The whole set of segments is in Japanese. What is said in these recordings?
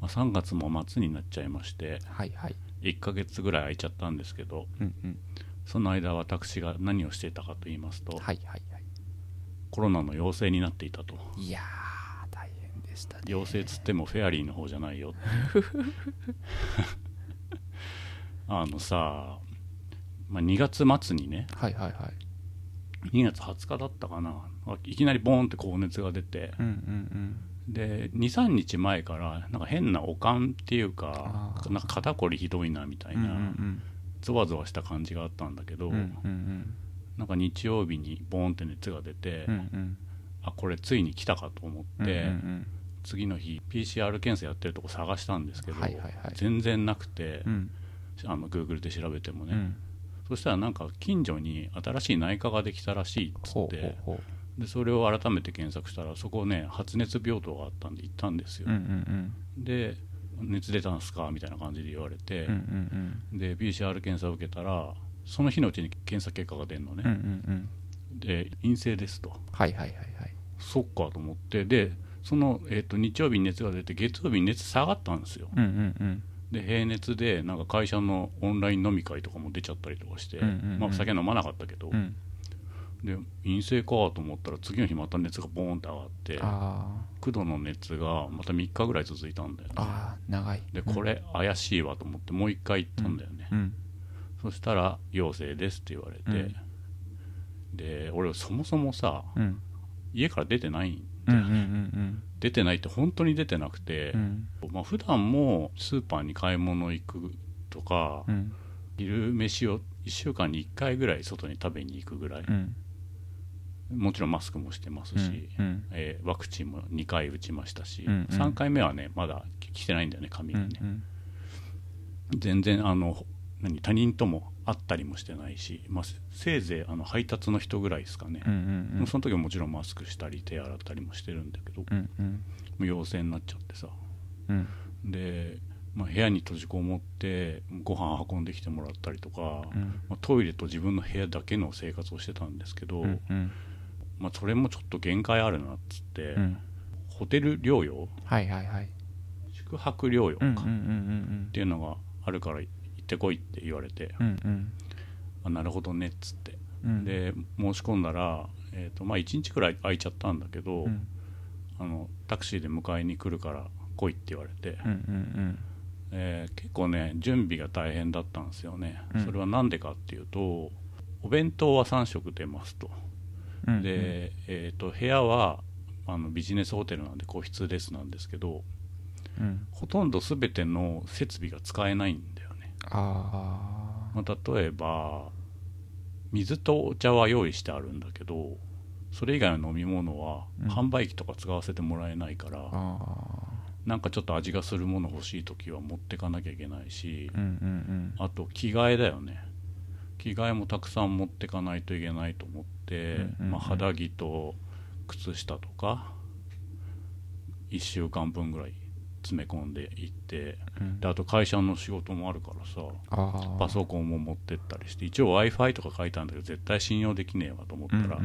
まあ、3月も末になっちゃいまして、はいはい。1ヶ月ぐらい空いちゃったんですけど、うんうん。その間私が何をしていたかと言いますと、はいはいはい。コロナの陽性になっていたと。いやー、大変でしたね。陽性つってもフェアリーの方じゃないよ。あのさ、まあ、2月末にね、はいはいはい。2月20日だったかな、いきなりボーンって高熱が出て、うんうんで23日前からなんか変な悪寒っていうかなんか肩こりひどいなみたいうん。うんうなんゾワゾワした感じがあったんだけど、うん。うんうんなんか日曜日にボーンって熱が出て、うん。うんうん。あこれついに来たかと思って、うんうん次の日 PCR 検査やってるとこ探したんですけど、全然なくて、うん。あの Google で調べてもね、うん。そしたらなんか近所に新しい内科ができたらしいっつほうほうってほう。でそれを改めて検索したらそこね発熱病棟があったんで行ったんですよ、うんうんで熱出たんすか？みたいな感じで言われてうん。うん、うんうんで PCR 検査を受けたらその日のうちに検査結果が出るのうん。うんね、うんうん。で陰性ですとはいはいはいはい。そっかと思ってでその、えー、と日曜日に熱が出て月曜日に熱下がったんですようんうんうん。で平熱でなんか会社のオンライン飲み会とかも出ちゃったりとかして、うんうんうんまあ、酒飲まなかったけど、うん。で陰性かと思ったら次の日また熱がボーンって上がってあ9度の熱がまた3日ぐらい続いたんだよねあ。長い。でこれ怪しいわと思ってもう一回行ったんだよね、うん。そしたら陽性ですって言われて、で俺そもそもさうん。家から出てないんうんうんうん出てないって本当に出てなくて、うん。まあ普段もスーパーに買い物行くとか、うん。昼飯を1週間に1回ぐらい外に食べに行くぐらい、うん。もちろんマスクもしてますし、うん。えーワクチンも2回打ちましたし、うんうん3回目はねまだ来てないんだよね紙うがね、ん。全然あの何他人とも会ったりもしてないし、まあ、せせいぜいあの配達の人ぐらいですかね、うんうんうん。その時はもちろんマスクしたり手洗ったりもしてるんだけど、もうんうん。う陽性になっちゃってさうん。で、まあ、部屋に閉じこもってご飯運んできてもらったりとか、うん。まあ、トイレと自分の部屋だけの生活をしてたんですけど、うんうん。まあ、それもちょっと限界あるなっつって、うん。ホテル療養？はいはいはい。宿泊療養か、うんうんうんうっんていうのがあるから行ってこいって言われて、うん。うんうん。あなるほどねっつって、うん。で申し込んだら、えーとまあ、1日くらい空いちゃったんだけど、うん。あのタクシーで迎えに来るから来いって言われて、うんうんえー結構ね準備が大変だったんですよね、うんそれは何でかっていうとお弁当は3食出ますと、うん。で、えー、と部屋はあのビジネスホテルなんで個室ですなんですけどうん。ほとんど全ての設備が使えないんだよね、あまあ、例えば水とお茶は用意してあるんだけどそれ以外の飲み物はうん販売機とか使わせてもらえないから、あ。あなんかちょっと味がするもの欲しい時は持ってかなきゃいけないしあ。うんうんあと着替えだよね着替えもたくさん持ってかないといけないと思って、まあ、肌着と靴下とか1週間分ぐらい詰め込んでいってうん。であと会社の仕事もあるからさ。パソコンも持ってったりして一応 w i f i とか書いたんだけど絶対信用できねえわと思ったら。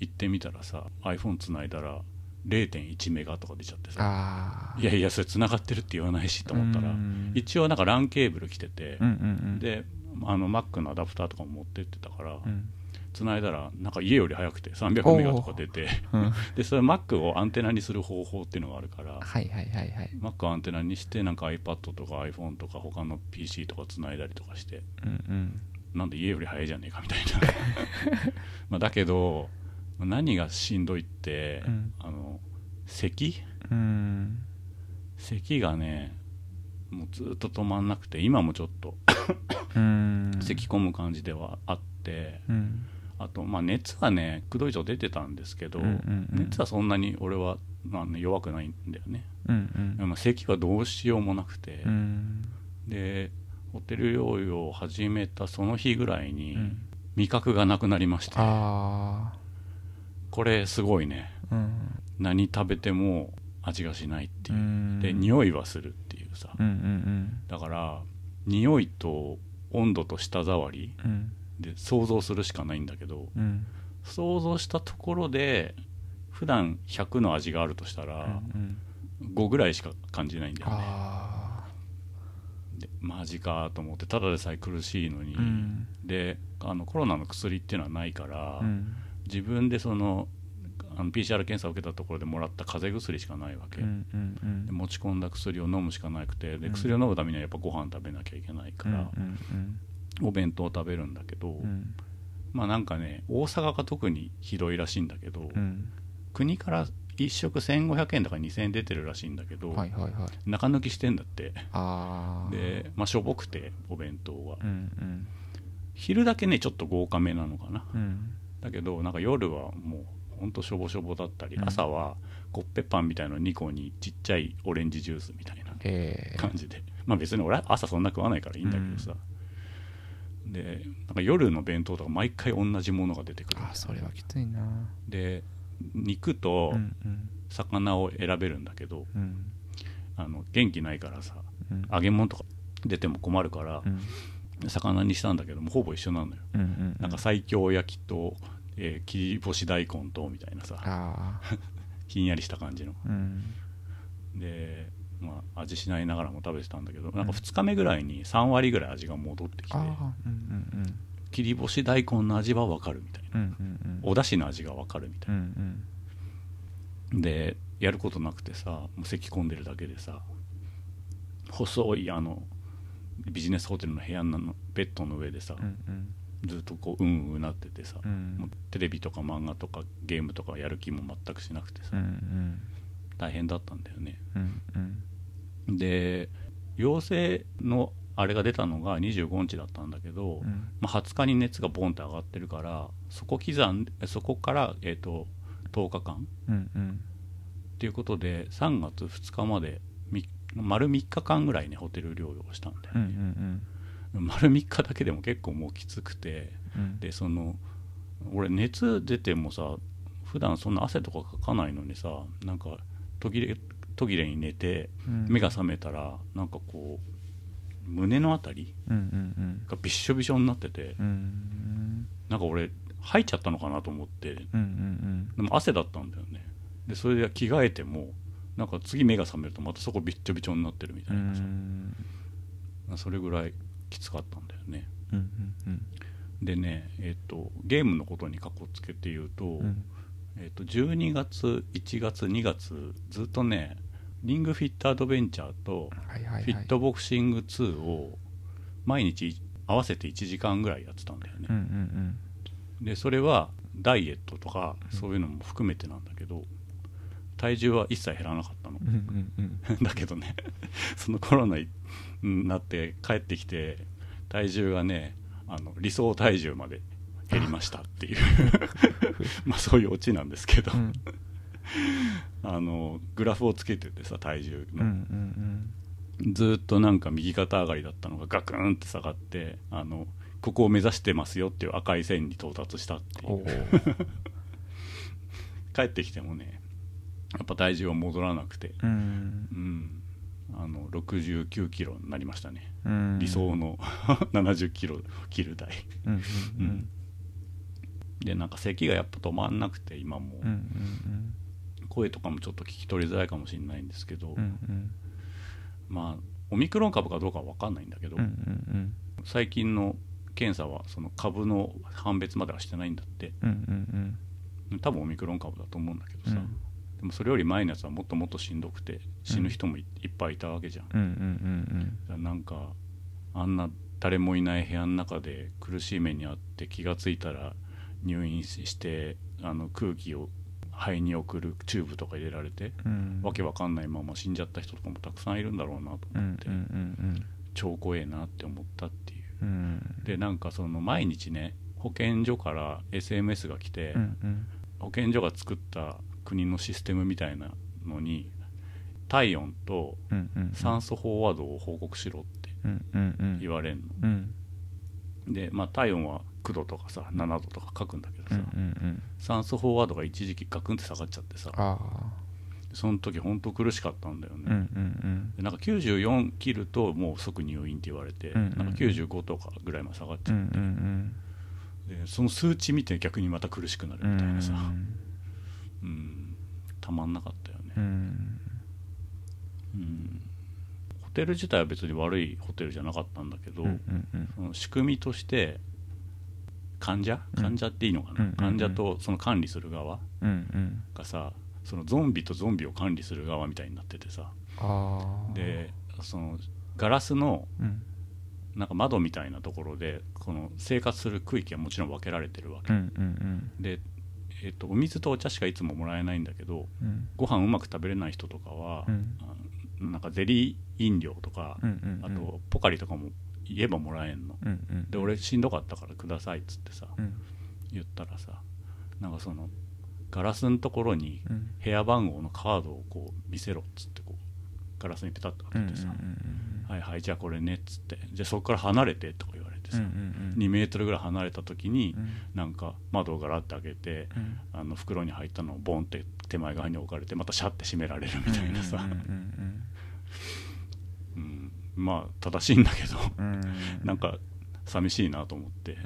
行ってみたらさ iPhone つないだら0.1メガとか出ちゃってさ。いやいやそれ繋がってるって言わないしと思ったらうん一応なんか LAN ケーブル来ててであの Mac のアダプターとかも持ってってたからうん。繋いだらなんか家より早くて300メガとか出てうん。でそれ Mac をアンテナにする方法っていうのがあるからはいはいはいはい。Mac をアンテナにしてなんか iPad とか iPhone とか他の PC とか繋いだりとかしてうんうん。なんで家より早いじゃねえかみたいな まあだけど何がしんどいって、うんあの咳？うん。咳がねもうずっと止まんなくて今もちょっとうん。咳込む感じではあってうん。あとまあ熱はね9度以上出てたんですけど、うんうんうん。熱はそんなに俺は、まあね、弱くないんだよね、うんうん。まあ、咳はどうしようもなくて、うん。でホテル療養を始めたその日ぐらいにうん。味覚がなくなりまして、あこれすごいね。あうん。何食べても味がしないっていう。う、ん。で匂いはするっていうさ、うんうん。だから匂いと温度と舌触りで想像するしかないんだけどうん。想像したところで普段100の味があるとしたらうん5ぐらいしか感じないんだよね。あでマジかと思ってただでさえ苦しいのに、あうん。であのコロナの薬っていうのはないから、うん。自分でそのあの PCR 検査を受けたところでもらった風邪薬しかないわけ、うんうんうん。で持ち込んだ薬を飲むしかなくてでうん。薬を飲むためにはやっぱご飯食べなきゃいけないから、うんうんお弁当を食べるんだけど、うん。まあなんかね大阪が特にひどいらしいんだけど、うん。国から1食1500円とか2000円出てるらしいんだけど、はいはいはい。中抜きしてんだって。で、まあ、しょぼくてお弁当は、うんうん。昼だけねちょっと豪華めなのかな。うん。だけどなんか夜はもうほんとしょぼしょぼだったり、うん。朝はコッペパンみたいの2個にちっちゃいオレンジジュースみたいなええ。感じで、まあ別に俺は朝そんな食わないからいいんだけどさ、でなんか夜の弁当とか毎回同じものが出てくるあそれはきついな。で肉とうんうん。魚を選べるんだけど、うん。あの元気ないからさうん。揚げ物とか出ても困るからう、ん。魚にしたんだけどもほぼ一緒なのよ、うんうん。なんか西京焼きと、えー切り干し大根とみたいなさ ひんやりした感じの。うん。で、まあ、味しないながらも食べてたんだけどなんか2日目ぐらいに3割ぐらい味が戻ってきてああうんうん切り干し大根の味は分かるみたいな。うんうんうん。お出汁の味が分かるみたいうんうん。なでやることなくてさもう咳込んでるだけでさ細いあのビジネスホテルの部屋のベッドの上でさ、うんうんずっとこううんうんなっててさ、うもうんテレビとか漫画とかゲームとかやる気も全くしなくてさ、うんうん。大変だったんだよね。うんうん。で陽性のあれが出たのが25日だったんだけど、うん。まあ、20日に熱がボンって上がってるからそこ刻んでそこから、えー、と10日間うんうん。っていうことで3月2日までみ丸3日間ぐらいねホテル療養したんだようんうね、ん丸3日だけでも結構もうきつくてうん。でその俺熱出てもさ普段そんな汗とかかかないのにさなんか途切れ途切れに寝てうん。目が覚めたらなんかこう胸のあたりがびっしょびしょになっててうん。うんなんか俺吐いちゃったのかなと思って。うんうんでも汗だったんだよね。でそれで着替えてもなんか次目が覚めるとまたそこびっちょびちょになってるみたういなさ、ん。それぐらいきつかったんだよね。うんうんでねえっ、とゲームのことにかこつけて言うと,、うん。えっと12月1月2月ずっとねリングフィットアドベンチャーとフィットボクシング2を毎日合わせて1時間ぐらいやってたんだよね、うんうん。でそれはダイエットとかそういうのも含めてなんだけど体重は一切減らなかったの。うんうんうん。う んだけどね。そのコロナになって帰ってきて体重がねあの理想体重まで減りましたっていう。まあそういうオチなんですけど、うん。あのグラフをつけててさ体重うんうの、ん。ずーっとなんか右肩上がりだったのがガクンって下がってあのここを目指してますよっていう赤い線に到達したっていう。帰ってきてもねやっぱ体重は戻らなくて、うん。うん、あの69キロになりましたね、うん。理想の 70キロ切る台。でなんか咳がやっぱ止まんなくて今も。声とかもちょっと聞き取りづらいかもしれないんですけど、まあオミクロン株かどうかは分かんないんだけど、最近の検査はその株の判別まではしてないんだって。多分オミクロン株だと思うんだけどさ、うんでもそれより前のやつはもっともっとしんどくて死ぬ人もい,、っぱいいたわけじゃん。うんうんうんだからなんかあんな誰もいない部屋の中で苦しい目にあって気がついたら入院してあの空気を肺に送るチューブとか入れられて、うん。わけわかんないまま死んじゃった人とかもたくさんいるんだろうなと思って、うんうんうん超怖えなって思ったっていう。うん。うんでなんかその毎日ね保健所から SMS が来て、うんうん。保健所が作った国のシステムみたいなのに体温と酸素飽和度を報告しろって言われんの、うん。で、まあ、体温は9度とかさ7度とか書くんだけどさ、酸素飽和度が一時期ガクンって下がっちゃってさあその時本当苦しかったんだよね、あうなんか94切るともう即入院って言われて、なんか95とかぐらいまで下がっちゃって、んでその数値見て逆にまた苦しくなるうんみたいなさ、うん。うんたまんなかったよね、うん。うん。ホテル自体は別に悪いホテルじゃなかったんだけど、うんうんその仕組みとして患者？うん。患者っていいのかな、うんうんうん。患者とその管理する側うんうん。がさそのゾンビとゾンビを管理する側みたいになっててさ。でそのガラスのうん。なんか窓みたいなところでこの生活する区域はもちろん分けられてるわけ、うんうん。で、えっとお水とお茶しかいつももらえないんだけどうん。ご飯うまく食べれない人とかは、うん。なんかゼリー飲料とか、うんうんあとポカリとかも言えばもらえんの、うんうんで俺しんどかったからくださいっつってさ、うん。言ったらさなんかそのガラスのところにうん。部屋番号のカードをこう見せろっつってこうガラスにペタッと当ててさ、はいはいじゃあこれねっつって。じゃあそこから離れてとか言われてさ、2メートルぐらい離れた時に、なんか窓をガラッて開けて、あの袋に入ったのをボンって手前側に置かれてまたシャッて閉められるみたいなさ、うんまあ正しいんだけどなんか寂しいなと思って、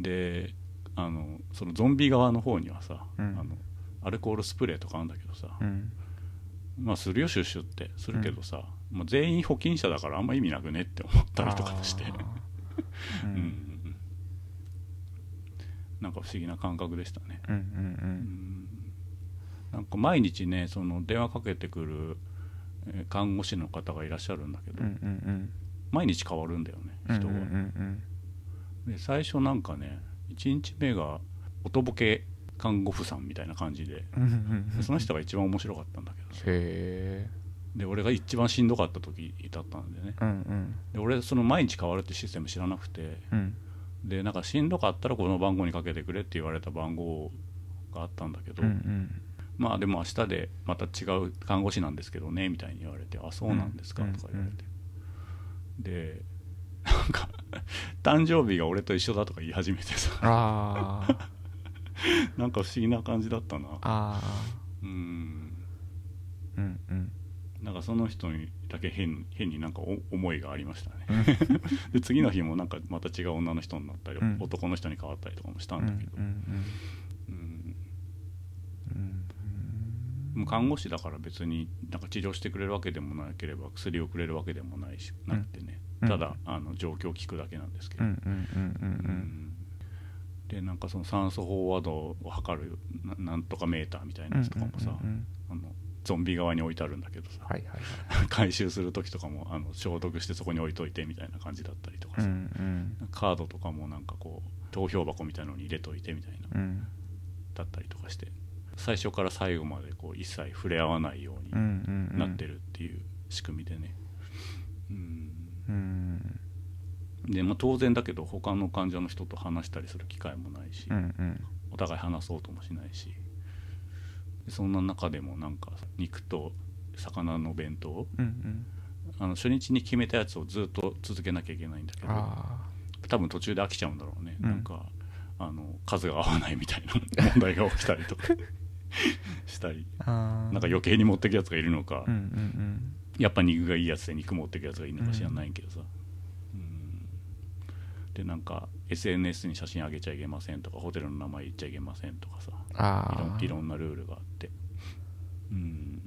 であのそのゾンビ側の方にはさ、うん。あのアルコールスプレーとかあるんだけどさ、まあするよシュッシュって。するけどさ、まあ、全員保菌者だからあんま意味なくねって思ったりとかして。うん。なんか不思議な感覚でしたね、うんなんか毎日ねその電話かけてくるえー看護師の方がいらっしゃるんだけど、毎日変わるんだよね人が、で最初なんかね1日目が音ボケ看護婦さんみたいな感じででその人が一番面白かったんだけどさへえで俺が一番しんどかった時だったんでね。うんうん。で俺その毎日変わるってシステム知らなくて。うん。でなんかしんどかったらこの番号にかけてくれって言われた番号があったんだけど、うんうん。まあでも明日でまた違う看護師なんですけどねみたいに言われてあそうなんですかうんとか言われて、でなんか 誕生日が俺と一緒だとか言い始めてさ。なんか不思議な感じだったな。うん。うんうんなんかその人にだけ変変になんかお思いがありましたね。で次の日もなんかまた違う女の人になったり、うん。男の人に変わったりとかもしたうんんだけど、うん。看護師だから別になん。か治療してくれるわけでもなければ薬をくれるわけでもないしなくてね、うん。ただあの状況を聞くだけなん。ですけど、でなん。かその酸素飽和度を測るななん。とかメーターみたいなやつとかもさ、ゾンビ側に置いてあるんだけどさ、はいはいはい。回収する時とかもあの消毒してそこに置いといてみたいな感じだったりとかさ、うんうん。カードとかもなんかこう投票箱みたいなのに入れといてみたいなうん。だったりとかして。最初から最後までこう一切触れ合わないようになってるっていう仕組みでね、うん。うん。でまあ、当然だけど他の患者の人と話したりする機会もないし、うんうん。お互い話そうともしないし。でそんな中でもなんか肉と魚の弁当うんうん。あの初日に決めたやつをずっと続けなきゃいけないんだけどあ多分途中で飽きちゃうんだろうね、うん。なんかあの数が合わないみたいな問題が起きたりとか したり。なんか余計に持ってくやつがいるのか、うんうんやっぱ肉がいいやつで肉持ってくやつがいるのか知らないけどさ、うん。でなんか SNS に写真あげちゃいけませんとかホテルの名前言っちゃいけませんとかさ。うんいあいろんなルールがあって。うん。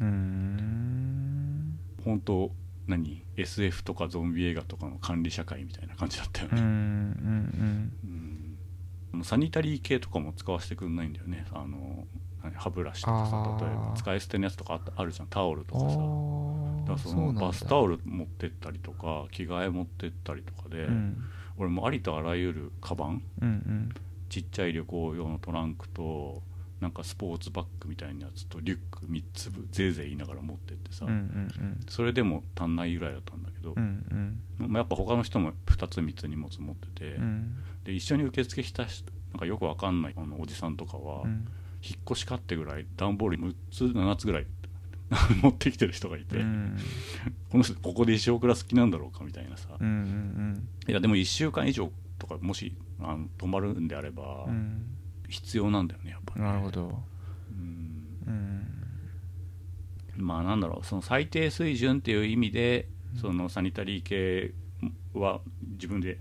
うーん。本当何？SF とかゾンビ映画とかの管理社会みたいな感じだったようんうね、んうん。サニタリー系とかも使わせてくんないんだよね。あの何？歯ブラシとかさ例えば。使い捨てのやつとかあるじゃんタオルとあかさ。だあからそのバスタオル持ってったりとか着替え持ってったりとかで、うん。俺もありとあらゆるカバンうんうんちっちゃい旅行用のトランクとなんかスポーツバッグみたいなやつとリュック3つぜいぜい言いながら持ってってさ、うんうんそれでも足んないぐらいだったんだけどうんう、ん。まあ、やっぱ他の人も2つ3つ荷物持ってて、うん。で一緒に受付した人なんかよくわかんないあのおじさんとかは、うん。引っ越しかってぐらい段ボール6つ7つぐらい 持ってきてる人がいて、うん。この人ここで一生暮らす気なんだろうかみたいなさ、うんうんいやでも1週間以上とかもしあの泊まるんであれば、うん。必要なんだよねやっぱね。なるほど。うん。うん。まあなんだろうその最低水準っていう意味で、うん。そのサニタリー系は自分で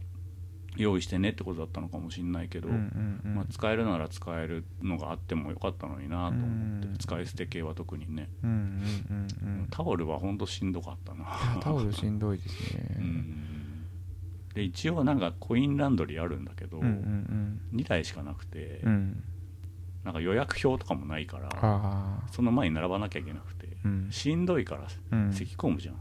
用意してねってことだったのかもしれないけど、うんうんうん。まあ、使えるなら使えるのがあってもよかったのになと思って、うん。使い捨て系は特にね、うんうんうんうん。タオルはほんとしんどかったな。タオルしんどいですね。うんで一応なんかコインランドリーあるんだけど、うんうん2台しかなくて、うん。うんなんか予約表とかもないからその前に並ばなきゃいけなくて、うん。しんどいからうん。咳込むじゃん、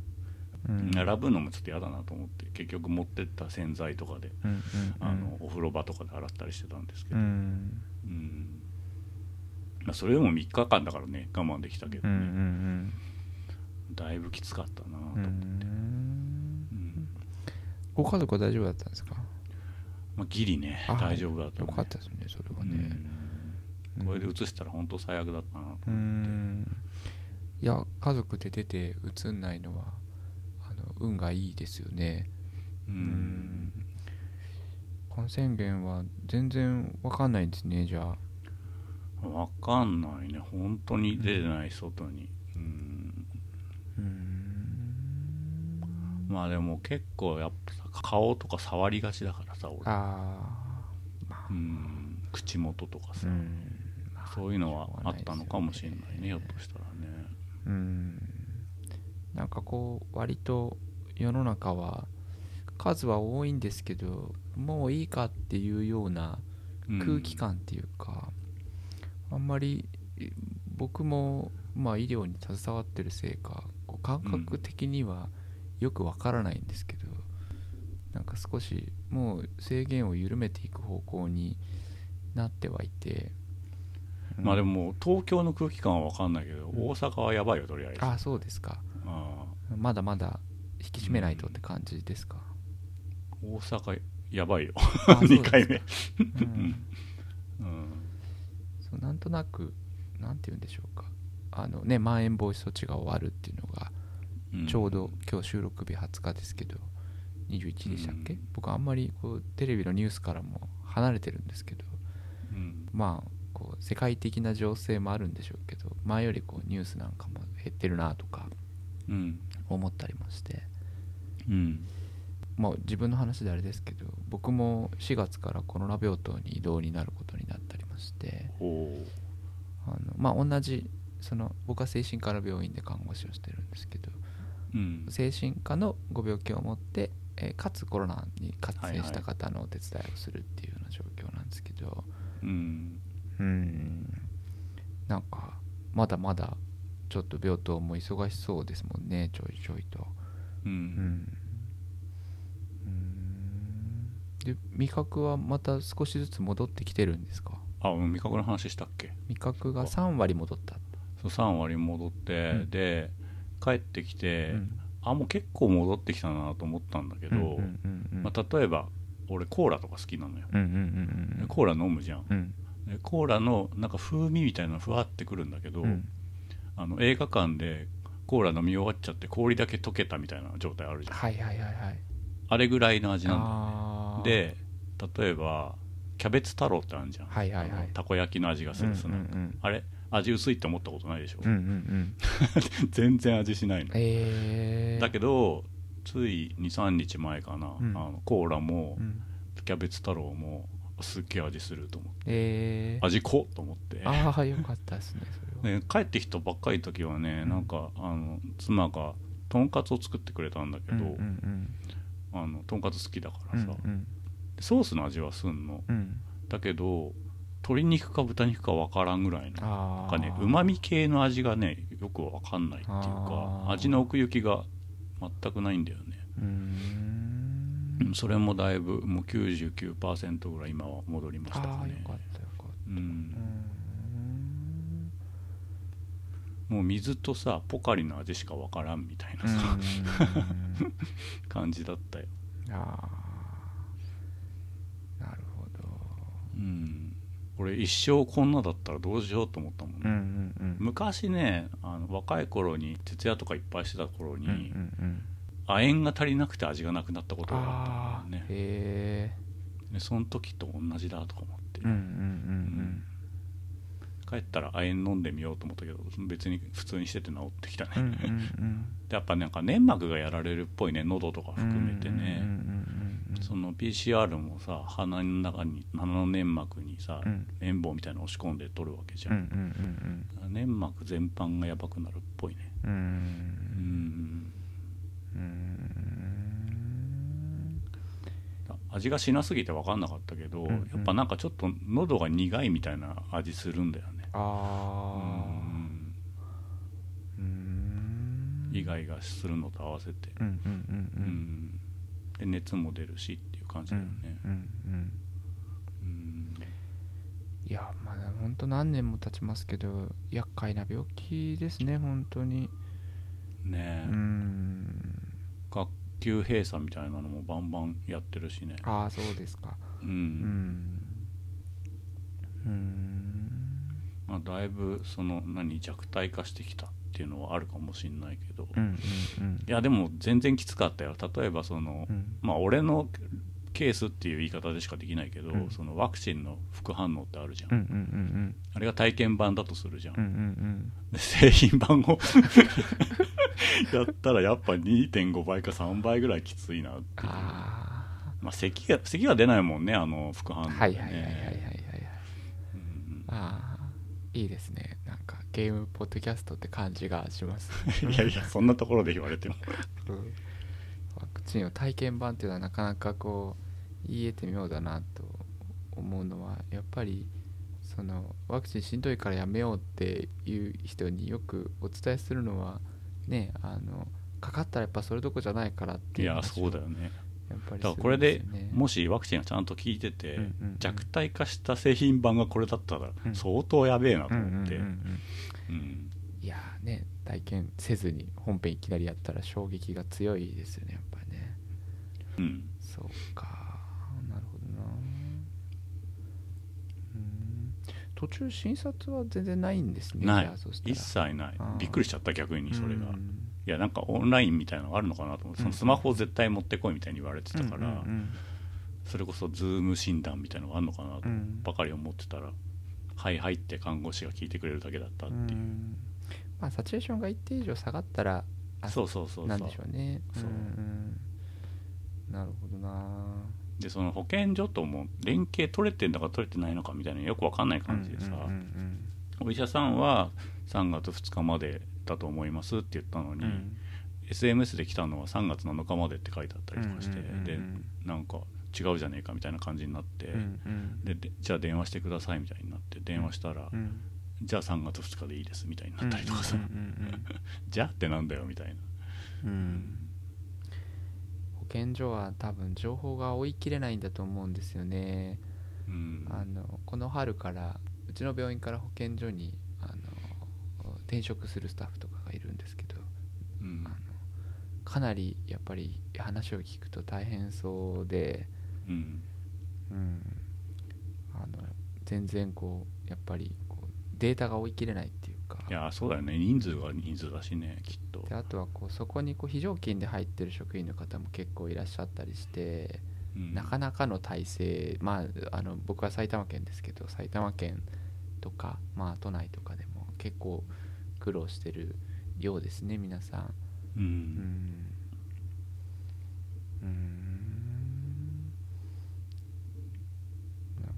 うん。並ぶのもちょっと嫌だなと思って結局持ってった洗剤とかで、うんうんあのお風呂場とかで洗ったりしてたんですけうど、ん。うん。まあ、それでも3日間だからね我慢できたけどうんうね、ん。だいぶきつかったなと思って、うんうんうんご家族は大丈夫だったんですか？まあ、ギリねあ大丈夫だった、よかったですねそれはね。うん。これで移したら本当最悪だったなとう思って、ん。いや家族で出て映んないのはあの運がいいですよね。うん。感染源は全然わかんないんですねじゃあ。わかんないね。本当に出てない外に、うん。うんまあでも結構やっぱさ顔とか触りがちだからさ俺。あうん口元とかさ、あうんそういうのはあったのかもしれないねひょっとしたらね。うん。なんかこう割と世の中は数は多いんですけどもういいかっていうようなうん。空気感っていうか、あんまりえ僕もまあ医療に携わってるせいかこう感覚的にはよくわからないんですけど、なんか少しもう制限を緩めていく方向になってはいて、うん。まあでも東京の空気感は分かんないけど、うん。大阪はやばいよとりあえず。あそうですか。あまだまだ引き締めないとって感じですか、あ大阪やばいよ。あ そうです2回目。うん。うん。そうなんとなくなんて言うんでしょうか。あのねまん延防止措置が終わるっていうのがうんちょうど今日収録日20日ですけど21でしたっけ、うん。僕あんまりこうテレビのニュースからも離れてるんですけどうん。まあこう世界的な情勢もあるんでしょうけど前よりこうニュースなんかも減ってるなとかうん。思ったりもして。うん。まあ自分の話であれですけど僕も4月からコロナ病棟に移動になることになったりましてほあのまあ同じその僕は精神科の病院で看護師をしてるんですけど精神科のご病気を持って、えーかつコロナに感染した方のお手伝いをするっていうような状況なんですけど。うん。うん。なんかまだまだちょっと病棟も忙しそうですもんねちょいちょいと。ううん。んうん。で味覚はまた少しずつ戻ってきてるんですか？あうん味覚の話したっけ？味覚が3割戻った。そう3割戻って、うん。で帰ってきて、うん。あもう結構戻ってきたなと思ったんだけど、うんうんうんうん。まあ、例えば俺コーラとか好きなのよ、うんうんうんコーラ飲むじゃん。うん。でコーラのなんか風味みたいなのふわってくるんだけど、うん。あの映画館でコーラ飲み終わっちゃって氷だけ溶けたみたいな状態あるじゃん。はいはいはいはい。あれぐらいの味なんだ。あー。で例えばキャベツ太郎ってあるじゃん、はいはいはい。たこ焼きの味がするさ、うんうんうん。あれ味薄いって思ったことないでしょ、うんうんうん。全然味しないの、えー、だけどつい23日前かな、うん。あのコーラも、うん。キャベツ太郎もすっげえ味すると思って。えー、味濃っと思って。ああよかったですねそれは、で 帰ってきたばっかりの時はね、うん。なんかあの妻がとんかつを作ってくれたんだけど、うんうんあのとんかつ好きだかうんらさ、うんソースの味はすんの。うん。だけど鶏肉か豚肉か分からんぐらいのかねーうまみ系の味がねよく分かんないっていうか味の奥行きが全くないんだよね。それもだいぶもう99%ぐらい今は戻りましたかね。ああよかったよかった。ううん。もう水とさポカリの味しかわからんみたいなうんさ、うん。感じだったよ。ああなるほど。うん俺一生こんなだったらどうしようと思ったもんね、うんうんうん。昔ねあの若い頃に徹夜とかいっぱいしてた頃に、うんうんうん。亜鉛が足りなくて味がなくなったことがあったんだよねへえでその時と同じだとか思って、うんうんうん帰ったら亜鉛飲んでみようと思ったけど別に普通にしてて治ってきたね、うんうんうん。でやっぱなんか粘膜がやられるっぽいね喉とかうん含めてね、うんうんうんうんその PCR もさ鼻の中に鼻の粘膜にさ、うん。綿棒みたいなの押し込んで取るわけじゃうんうんうんん、粘膜全般がやばくなるっぽいね。うんうん味がしなすぎて分かんなかったけど、うんうん。やっぱなんかちょっと喉が苦いみたいな味するんだよねああうん。うん。イガイガするのと合わせて、うんうんうんううん。んで熱も出るしっていう感じうんだよね、うんうんうん。いやまだ本当何年も経ちますけど厄介な病気ですね本当に。ねえ、うん。学級閉鎖みたいなのもバンバンやってるしね。ああそうですか。うん、うん。うんまあ、だいぶその何弱体化してきたっていうのはあるかもしれないけど、うんうんいやでも全然きつかったよ。例えばその、うん。まあ俺のケースっていう言い方でしかできないけど、うん。そのワクチンの副反応ってあるじゃん、うんうんうんあれが体験版だとするじゃん、うんうんうん。で製品版を やったらやっぱ2.5倍か3倍ぐらいきついなっていう。あまあ咳が咳が出ないもんねあの副反応ね。はいはいはいはいはいはい。はいうん。ああいいですね。なんかゲームポッドキャストって感じがします、いやいやそんなところで言われても。うん。ワクチンを体験版っていうのはなかなかこう言えて妙だなと思うのはやっぱりそのワクチンしんどいからやめようっていう人によくお伝えするのはねあのかかったらやっぱそれどころじゃないからっていやいう話をそうだよねぱりだからこれでもしワクチンがちゃんと効いてて、うんうんうん。弱体化した製品版がこれだったらうん。相当やべえなと思って、いやーね体験せずに本編いきなりやったら衝撃が強いですよねやっぱりね。うん。そうか。なるほどな。うん。途中診察は全然ないんですねない。一切ない。びっくりしちゃった逆にそれが、うんいやなんかオンラインみたいなのがあるのかなと思って、そのスマホを絶対持ってこいみたいに言われてたから、うんうんそれこそズーム診断みたいなのがあるのかなとうん。ばかり思ってたら、はいはいって看護師が聞いてくれるだけだったっていう、うん。まあサチュレーションが一定以上下がったらあそうそうそうそう。なんでしょうね。そう。んうん。なるほどな。でその保健所とも連携取れてんだか取れてないのかみたいなのよくわかんない感じでさ、うんうんうんお医者さんは3月2日までだと思いますって言ったのに、うん。うん SMS で来たのは3月7日までって書いてあったりとかして、うんうんうんうん。でなんか違うじゃねえかみたいな感じになって、うんうん。ででじゃあ電話してくださいみたいになって電話したら、うん。じゃあ3月2日でいいですみたいになったりとかさ、うんうん。じゃあってなんだよみたいな、うん。うん。保健所は多分情報が追い切れないんだと思うんですよね。うん。あのこの春からうちの病院から保健所に転職するスタッフとかがいるんですけどうん。あのかなりやっぱり話を聞くと大変そうで、うん。うん、あの全然こうやっぱりこうデータが追い切れないっていうか。いやそうだよね。人数が人数だしねきっと。であとはこうそこにこう非常勤で入ってる職員の方も結構いらっしゃったりして、うん。なかなかの体制まああの僕は埼玉県ですけど埼玉県とか、まあ、都内とかでも結構苦労してるようですね皆さん。ううん。んうーん。な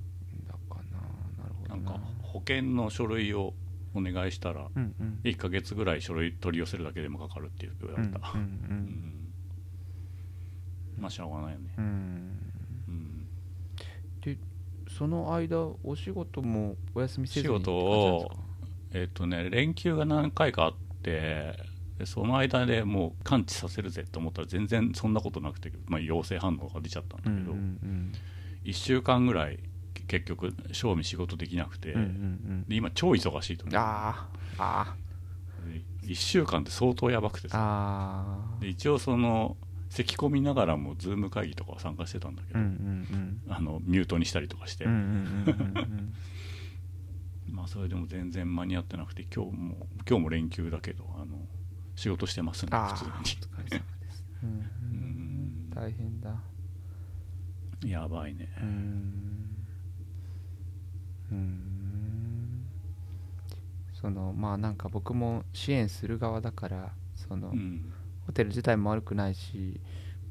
だかな。なるほどな。なんか保険の書類をお願いしたらうんうん。1ヶ月ぐらい書類取り寄せるだけでもかかるって言われた、うんううん。んまあしょうがないよね。うん。うん。うんでその間お仕事もお休みせずに仕事をえっ、とね連休が何回かあってでその間でもう完治させるぜと思ったら全然そんなことなくて、まあ、陽性反応が出ちゃったんだけど、うんうんうん。1週間ぐらい結局正味仕事できなくて、で今超忙しいと思う。あーあ1週間って相当やばくてさ。あで一応その咳込みながらもズーム会議とかは参加してたんだけど、あのミュートにしたりとかして、まあそれでも全然間に合ってなくて今日も今日も連休だけどあの仕事してますね普通お疲れ様です。うん大変だ。にやばいね。うーん。そのまあなんか僕も支援する側だからその、うん。ホテル自体も悪くないし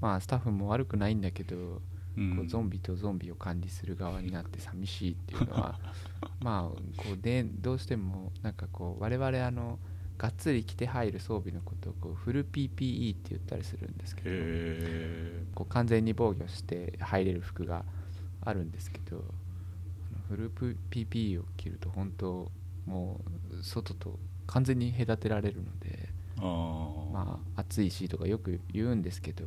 まあスタッフも悪くないんだけど、うんこうゾンビとゾンビを管理する側になって寂しいっていうのは まあこうでどうしてもなんかこう我々あのがっつり着て入る装備のことをこうフル PPE って言ったりするんですけど、へこう完全に防御して入れる服があるんですけどフルプ PPE を着ると本当もう外と完全に隔てられるので、まあ、暑いしとかよく言うんですけど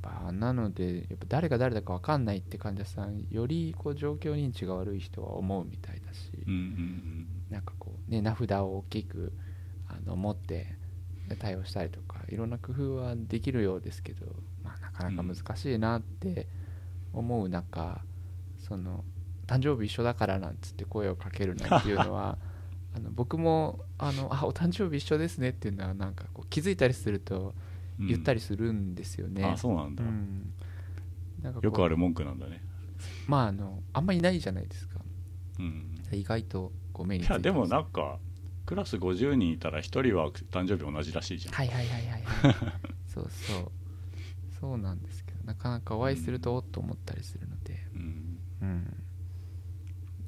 ぱなのでやっぱ誰が誰だか分かんないって患者さんよりこう状況認知が悪い人は思うみたいだし、うんうんなんかこうね名札を大きくあの持って対応したりとかいろんな工夫はできるようですけど、まあ、なかなか難しいなって思う中、その誕生日一緒だからなんつって声をかけるなんていうのは あの僕もあのあお誕生日一緒ですねっていうのはなんかこう気づいたりするとうん言ったりするんですよね。あそうなんだ、うん。なんよくある文句なんだね。まああのあんまりいないじゃないですか。うん。意外とこう目にいやでもなんかクラス50人いたら1人は誕生日同じらしいじゃん、はいはいはいはいはい。そうそう。そうなんですけどなかなかお会いするとおっと思ったりするので。うん。うん。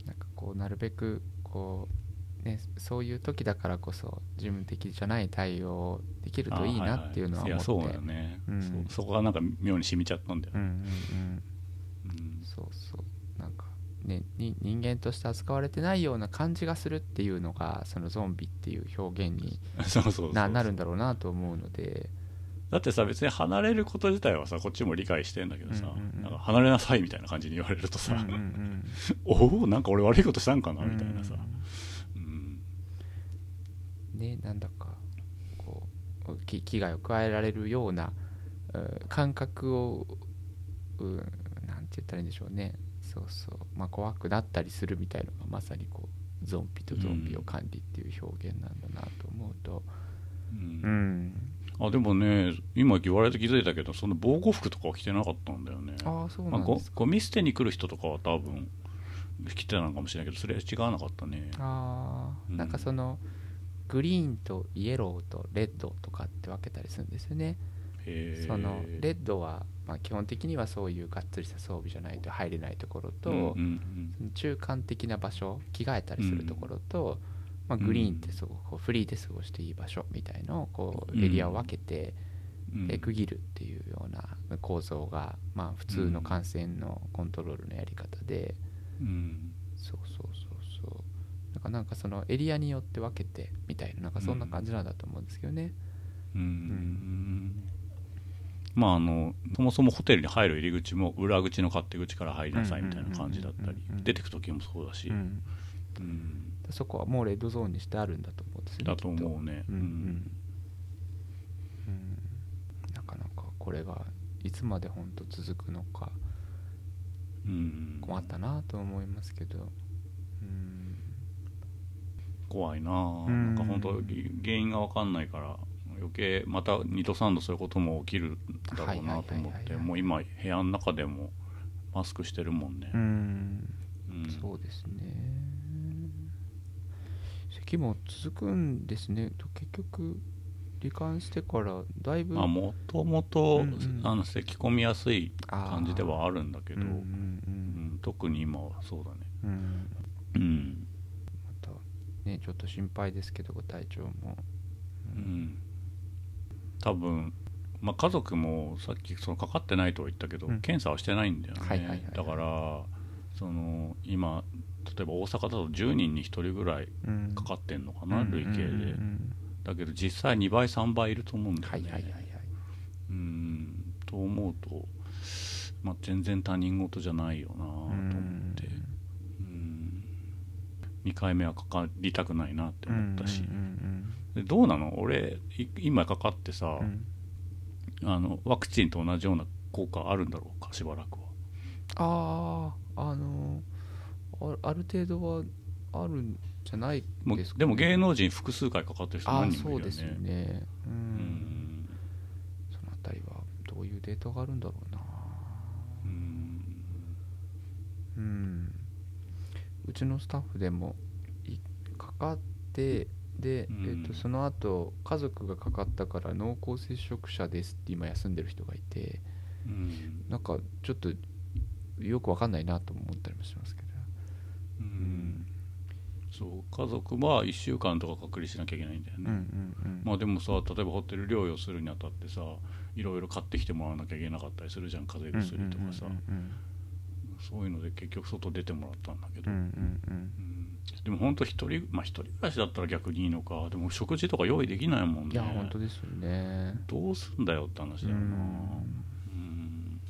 なんかこうなるべくこうねそういう時だからこそ事務的じゃない対応をできるといいなっていうのは思って。あやそうだよね、うん。そそこがなんか妙に染みちゃったんだよ。ね、うんうんうん。うん。そうそう。なんかねに人間として扱われてないような感じがするっていうのがそのゾンビっていう表現に そうそうそうそう。ななるんだろうなと思うので。だってさ別に離れること自体はさこっちも理解してんだけどさ、うんうんうん。なんか離れなさいみたいな感じに言われるとさ、うんうんうん。おおなんか俺悪いことしたんかなみたいなさ、うんうんねなんだかこうき危害を加えられるようなう感覚をうなんて言ったらいいんでしょうね。そうそう、まあ、怖くなったりするみたいのがまさにこうゾンビとゾンビを管理っていう表現なんだなと思うと。うん。うん、あでもね今言われて気づいたけどその防護服とかは着てなかったんだよね。ああそうなんですか、ゴミ捨てに来る人とかは多分着てたのかもしれないけどそれは違わなかったね。ああなんかそのグリーンとイエローとレッドとかって分けたりするんですよね。そのレッドは、まあ、基本的にはそういうがっつりした装備じゃないと入れないところと、うんうんその中間的な場所着替えたりするところと、まあ、うんグリーンってそうこうフリーで過ごしていい場所みたいのをこううん。エリアを分けて、うん。で区切るっていうような構造が、まあ、普通の感染のコントロールのやり方で、うんなんかなんかそのエリアによって分けてみたいななんかそんな感じなんだと思うんですけどね。うん。まああのそもそもホテルに入る入り口も裏口の勝手口から入りなさいみたいな感じだったりうんうんうん。うん出てく時もそうだし、うん。うん。そこはもうレッドゾーンにしてあるんだと思うんですよねだと思うね。うんうん。うん。なかなかこれがいつまで本当続くのかうん。困ったなと思いますけど。うん怖いななんか本当原因が分かんないから余計また2度3度そういうことも起きるだろうなと思ってもう今部屋の中でもマスクしてるもんね。う、ん。うん。そうですね。咳も続くんですね。と結局罹患してからだいぶ。まあもともと咳込みやすい感じではあるんだけど、うん特に今はそうだね。うん。うんねちょっと心配ですけどご体調も。うん、多分、まあ、家族もさっきそのかかってないとは言ったけど、うん。検査はしてないんだよね、はいはいはいはい。だからその今例えば大阪だと10人に1人ぐらいうん。かかってんのかな、うん。累計で、うんうんだけど実際2倍3倍いると思うんうんだよね、はいはいはいはい。うん。と思うと、まあ、全然他人事じゃないよなと思って、うん2回目はかかりたくないなって思ったし、どうなの？俺い今かかってさ、うん。うんあのワクチンと同じような効果あるんだろうかしばらくは。あああのあある程度はあるんじゃないですか、ね、でも芸能人複数回かかってる人あ何人もいうるよね。そですよね。うん、うん。そのあたりはどういうデータがあるんだろうな。うん。うんうちのスタッフでもいかかってで、うん。えっとその後家族がかかったから濃厚接触者ですって今休んでる人がいてうん。なんかちょっとよくわかんないなとも思ったりもしますけど。ううん。んそう家族は1週間とか隔離しなきゃいけないんだよね、うんうんうん。まあでもさ例えばホテル療養するにあたってさいろいろ買ってきてもらわなきゃいけなかったりするじゃん風邪薬とかさ、うんそういうので結局外出てもらったんだけど、うんうんうん。うん。でも本当一人まあ一人暮らしだったら逆にいいのか。でも食事とか用意できないもんね。いや本当ですよね。どうすんだよって話だよな。うん。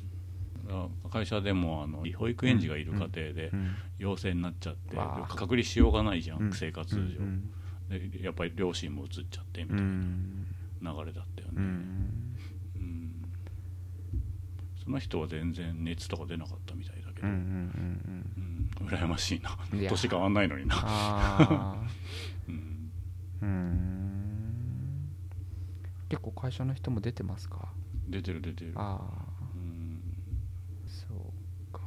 会社でもあの保育園児がいる家庭でうん陽性になっちゃって隔離しようがないじゃん、うん。生活上、うんでやっぱり両親も移っちゃってみたういなん。流れだったよね、その人は全然熱とか出なかったみたいど、うんうんうん。うん羨ましいな。年変わんないのにな、ああ うん、うん。結構会社の人も出てますか？出てる出てる。ああうん。そうか。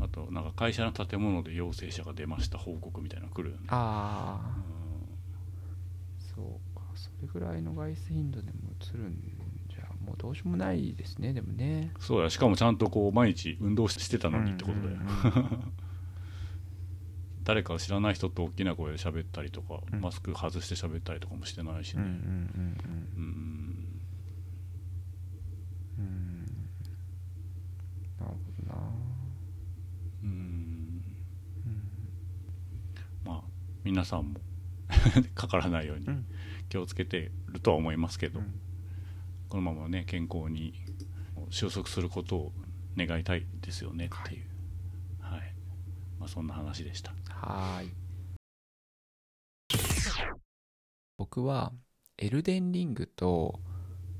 あとなんか会社の建物で陽性者が出ました報告みたいなの来るよね。ああうそうか。それぐらいの外出頻度でも映るんもうどうしようもないですねでもね。んそうやしかもちゃんとこう毎日運動してたのにってことだよ、うんうんうん。誰か知らない人と大きな声で喋ったりとか、うん。マスク外して喋ったりとかもしてないしね。うんうんうんうん。なるほどな。うんうん。まあ皆さんも かからないようにうん。気をつけてるとは思いますけど、うんこのままね健康に収束することを願いたいですよねっていう。はい、まあ、そんな話でした。はーい。僕はエルデンリングと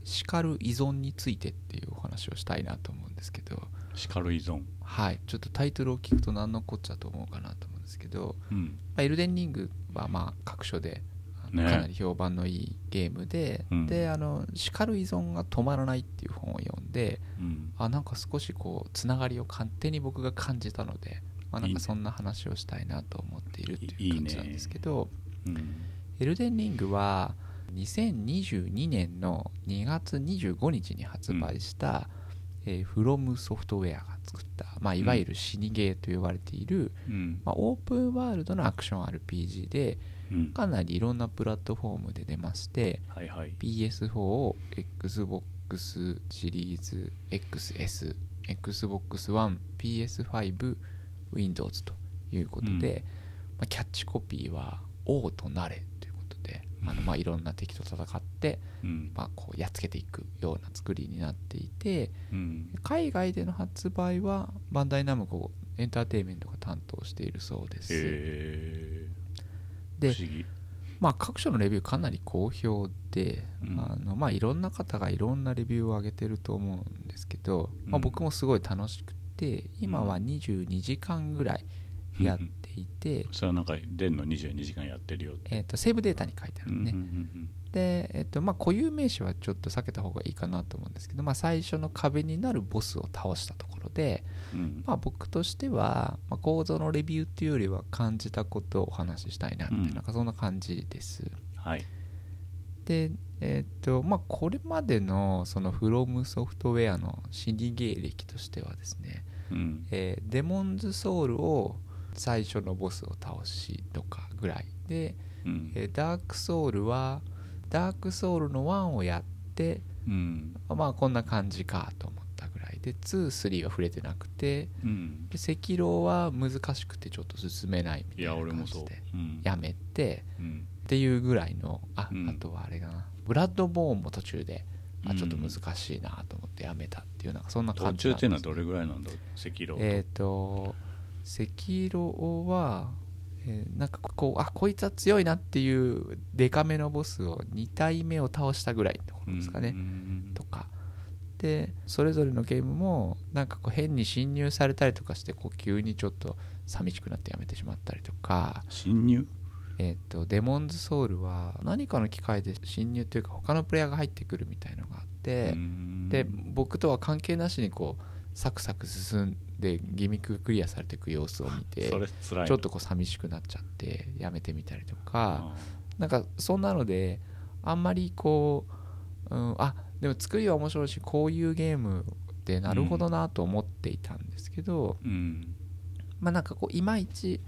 叱る依存についてっていうお話をしたいなと思うんですけど。叱る依存。はい。ちょっとタイトルを聞くと何のこっちゃと思うかなと思うんですけど、うん。まあエルデンリングはまあ各所でね。かなり評判のいいゲームで、うん。であの叱る依存が止まらないっていう本を読んでうん。あなんか少しこうつながりを勝手に僕が感じたので、まあ、なんかそんな話をしたいなと思っているっていう感じなんですけどうん。エルデンリングは2022年の2月25日に発売した、えーフロムソフトウェアが作った、まあ、いわゆる死にゲーと呼ばれている、うん。まあ、オープンワールドのアクション RPG でうんかなりいろんなプラットフォームで出ましてはいはい。PS4、Xbox シリーズ XS、Xbox One、PS5、Windows ということで、まあ、キャッチコピーは「王となれ」ということであのまあいろんな敵と戦って、うん。まあ、こうやっつけていくような作りになっていてうん。海外での発売はバンダイナムコエンターテインメントが担当しているそうです。でまあ、各所のレビューかなり好評で、うん。あのまあ、いろんな方がいろんなレビューを上げてると思うんですけど、まあ、うん僕もすごい楽しくて今は22時間ぐらいやっていて、それはなんか出んの22時間やってるよって。えー、とセーブデータに書いてあるね、うんうんで、えーとまあ、固有名詞はちょっと避けた方がいいかなと思うんですけど、まあ、最初の壁になるボスを倒したところで、うん。うんまあ、僕としては、まあ、構造のレビューっていうよりは感じたことをお話ししたいなみたいな,、うん。なんかそんな感じです。はい。でえっ、とまあこれまでのそのフロムソフトウェアの死に芸歴としてはですね、うん。えーデモンズソウルを最初のボスを倒しとかぐらいで、うん。えーダークソウルはダークソウルの1をやってうん。まあこんな感じかと思ったぐらいで23は触れてなくてうん。で赤狼は難しくてちょっと進めないみいたいな感じでう。ん。やめてうん。っていうぐらいのあ,、うん。あとはあれだな。ブラッドボーンも途中であうん。ちょっと難しいなと思ってやめたっていうなんかそんな途感じ中っていうのはどれぐらいなんだ赤えっ、と赤狼はえーなんかこうあこいつは強いなっていうデカめのボスを2体目を倒したぐらいってことですかね、うんとか。でそれぞれのゲームもなんかこう変に侵入されたりとかしてこう急にちょっと寂しくなってやめてしまったりとか、侵入？えっとデモンズソウルは何かの機会で侵入というか他のプレイヤーが入ってくるみたいのがあって、うん。で僕とは関係なしにこうサクサク進んでギミッククリアされていく様子を見てちょっとこう寂しくなっちゃってやめてみたりとかあなんかそんなのであんまりこう、うん、あでも作りは面白いしこういうゲームでなるほどなと思っていたんですけど、ーうん。まあなんかこういまいち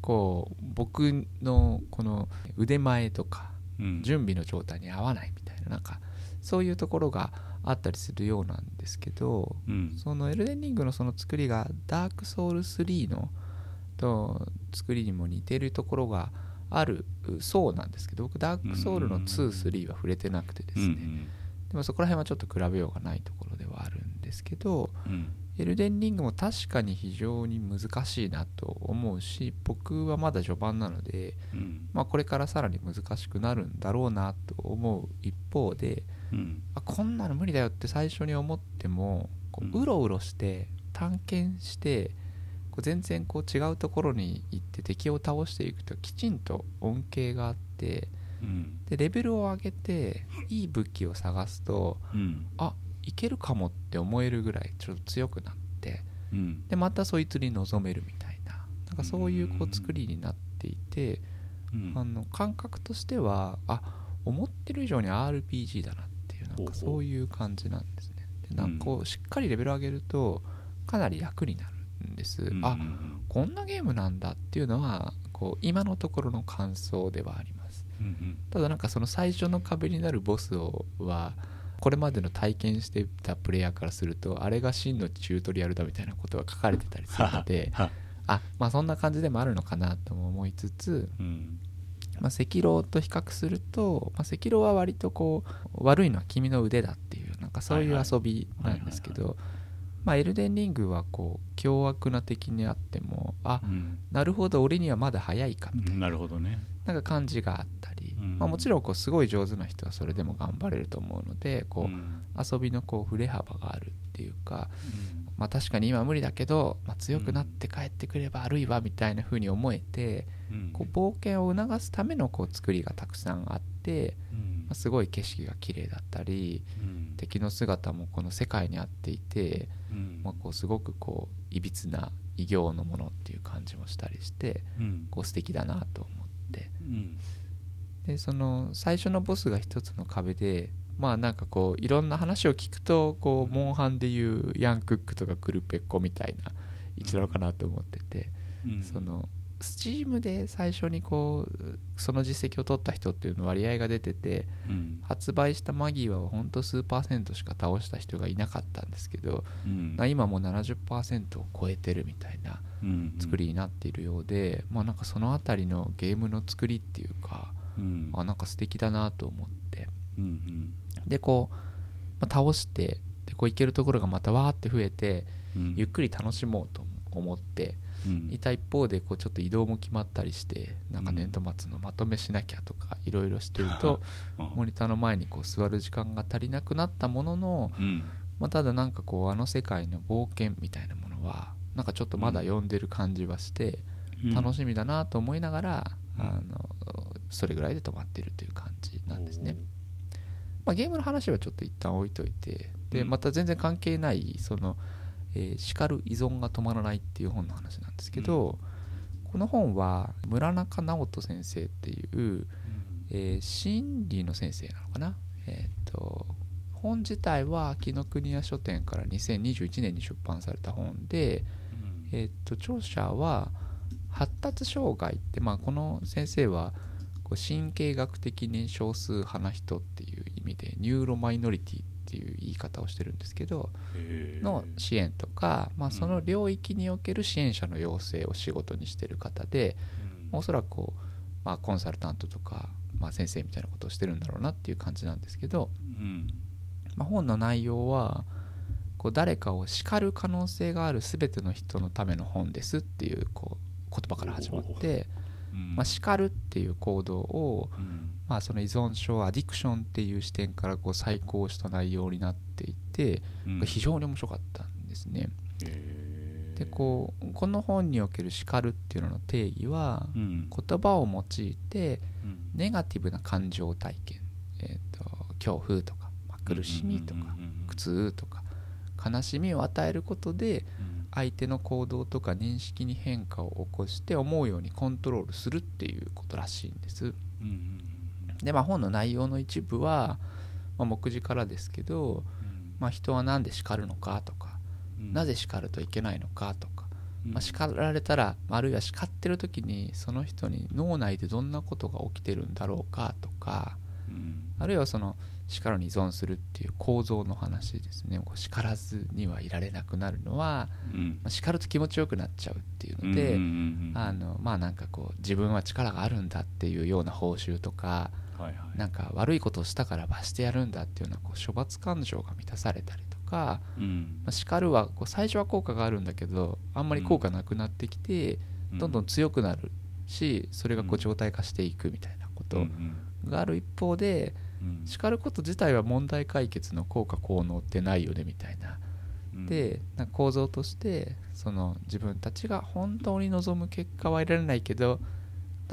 こう僕のこの腕前とかうん。準備の状態に合わないみたいななんかそういうところがあったりするようなんですけどうん。そのエルデンリングのその作りがダークソウル3のと作りにも似てるところがあるそうなんですけど僕ダークソウルの23は触れてなくてですね、うんでもそこら辺はちょっと比べようがないところではあるんですけどうんエルデンリングも確かに非常に難しいなと思うし僕はまだ序盤なので、うん。まあ、これからさらに難しくなるんだろうなと思う一方でうん。あこんなの無理だよって最初に思ってもこうん。ううろうろして探検してこう全然こう違うところに行って敵を倒していくときちんと恩恵があってうん。でレベルを上げていい武器を探すとうん。あいけるかもって思えるぐらいちょっと強くなってうん。でまたそいつに臨めるみたいななんかそういうこううん作りになっていてうん。あの感覚としてはあ思ってる以上に RPG だなってなんかそういう感じなんですね。でなんかこうしっかりレベル上げるとかなり楽になるんです、うんあこんなゲームなんだっていうのはこう今のところの感想ではあります。うんうん。ただなんかその最初の壁になるボスをはこれまでの体験してたプレイヤーからするとあれが真のチュートリアルだみたいなことが書かれてたりするのでは。あまあそんな感じでもあるのかなとも思いつつ、うんまあ、赤狼と比較すると、まあ、赤狼は割とこう悪いのは君の腕だっていうなんかそういう遊びなんですけどまあエルデンリングはこう凶悪な敵にあってもあうん。なるほど俺にはまだ早いかみたいな。なるほどねなんか感じがあったり、うん。まあ、もちろんこうすごい上手な人はそれでも頑張れると思うのでこう、ん。遊びのこう振れ幅があるっていうか、まあ、確かに今は無理だけど、まあ、強くなって帰ってくれば悪いわみたいな風に思えて、うん。こう冒険を促すためのこう作りがたくさんあって、うん。まあ、すごい景色が綺麗だったりうん。敵の姿もこの世界に合っていて、うん。まあ、こうすごくこういびつな異形のものっていう感じもしたりしてうん。こう素敵だなと思ってうん。でその最初のボスが一つの壁でまあなんかこういろんな話を聞くとこうモンハンでいうヤンクックとかクルペッコみたいな位置なのかなと思ってて、うん。そのスチームで最初にこうその実績を取った人っていうの割合が出ててうん。発売した間際はほんと数パーセントしか倒した人がいなかったんですけど、うん。な今もう70%を超えてるみたいなうん作りになっているようで、まあなんかその辺りのゲームの作りっていうか、うん。あなんか素敵だなと思って。うんでこう、まあ倒してでこう行けるところがまたわーって増えてうん。ゆっくり楽しもうと思ってうんいた一方でこうちょっと移動も決まったりしてなんか年度末のまとめしなきゃとかいろいろしてると うん。モニターの前にこう座る時間が足りなくなったものの、うん。まあ、ただなんかこうあの世界の冒険みたいなものはなんかちょっとまだ読んでる感じはして楽しみだなと思いながら、うん。あのそれぐらいで止まってるという感じなんですね。まあ、ゲームの話はちょっと一旦置いといてでうん。また全然関係ないその、えー叱る依存が止まらないっていう本の話なんですけど、この本は村中直人先生っていう、えー心理の先生なのかな？えっ、と本自体は紀ノ国屋書店から2021年に出版された本で、えー、と著者は発達障害って、まあ、この先生はこう神経学的に少数派な人っていう意味でニューロマイノリティっていう言い方をしてるんですけどの支援とか、まあ、ん。その領域における支援者の養成を仕事にしてる方で、うん。おそらくこう、まあ、コンサルタントとか、まあ、先生みたいなことをしてるんだろうなっていう感じなんですけど、うん。まあ、本の内容はこう誰かを叱る可能性がある全ての人のための本ですっていうこう言葉から始まってうん。まあ、叱るっていう行動を、うんまあ、その依存症アディクションっていう視点からこう再考した内容になっていて、うん。非常に面白かったんですね。でこうこの本における叱るっていうのの定義はうん。言葉を用いてうん。ネガティブな感情体験、えー、と恐怖とか、まあ苦しみとか苦痛とか悲しみを与えることでうん。相手の行動とか認識に変化を起こして思うようにコントロールするっていうことらしいんです。うんうんでまあ本の内容の一部は、まあ、目次からですけど、うん。まあ、人は何で叱るのかとか、うん。なぜ叱るといけないのかとか、うん。まあ、叱られたらあるいは叱ってる時にその人に脳内でどんなことが起きてるんだろうかとかうん。あるいはその叱るに依存するっていう構造の話ですね。こう叱らずにはいられなくなるのは、うん。まあ叱ると気持ちよくなっちゃうっていうので、あのまあなんかこう自分は力があるんだっていうような報酬とかなんか悪いことをしたから罰してやるんだっていうようなこう処罰感情が満たされたりとか、うん。まあ、叱るはこう最初は効果があるんだけどあんまり効果なくなってきて、どんどん強くなるしそれがこううん。状態化していくみたいなことうん。がある一方でうん。叱ること自体は問題解決の効果効能ってないよねみたいな。うん。でなんか構造としてその自分たちが本当に望む結果は得られないけど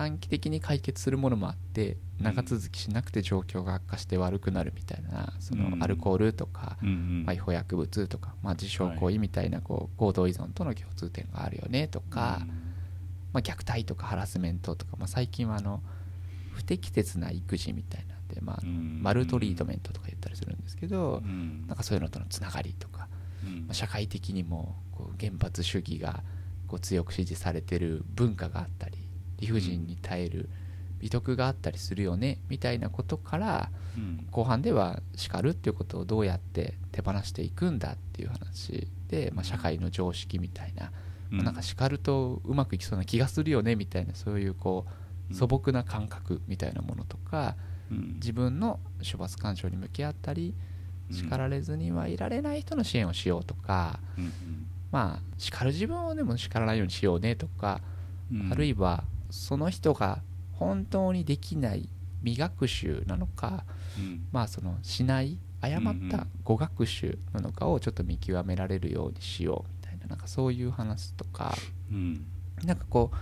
短期的に解決するものもあって長続きしなくて状況が悪化して悪くなるみたいなそうん。のアルコールとか、まあ違法薬物とか、まあ、自傷行為みたいなこう行動依存との共通点があるよねとか、まあ、虐待とかハラスメントとか、まあ、最近はあの不適切な育児みたいなんで、まあうんマルトリートメントとか言ったりするんですけど、うん。なんかそういうのとのつながりとか、うん。まあ社会的にもこう原発主義がこう強く支持されてる文化があったり理不尽に耐える美徳があったりするよねみたいなことからうん。後半では叱るっていうことをどうやって手放していくんだっていう話で、まあ、社会の常識みたいな、まあなんか叱るとうまくいきそうな気がするよねみたいなそういうこう素朴な感覚みたいなものとかうん。自分の処罰感情に向き合ったり叱られずにはいられない人の支援をしようとかうん。まあ叱る自分をでも叱らないようにしようねとかうん。あるいはその人が本当にできない未学習なのかうん。まあそのしない誤った語学習なのかをちょっと見極められるようにしようみたいななんかそういう話とかうん。なんかこう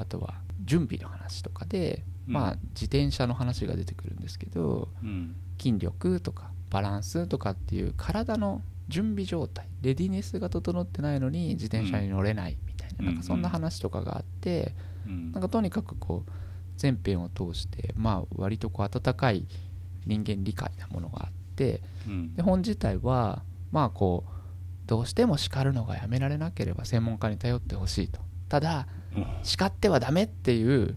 あとは準備の話とかでうん。まあ自転車の話が出てくるんですけどうん。筋力とかバランスとかっていう体の準備状態レディネスが整ってないのに自転車に乗れないみたいな,、うん。なんかそんな話とかがあって、うん。なんかとにかくこう全編を通してまあ割とこう温かい人間理解なものがあってうん。で本自体はまあこうどうしても叱るのがやめられなければ専門家に頼ってほしいと。ただ叱ってはダメっていう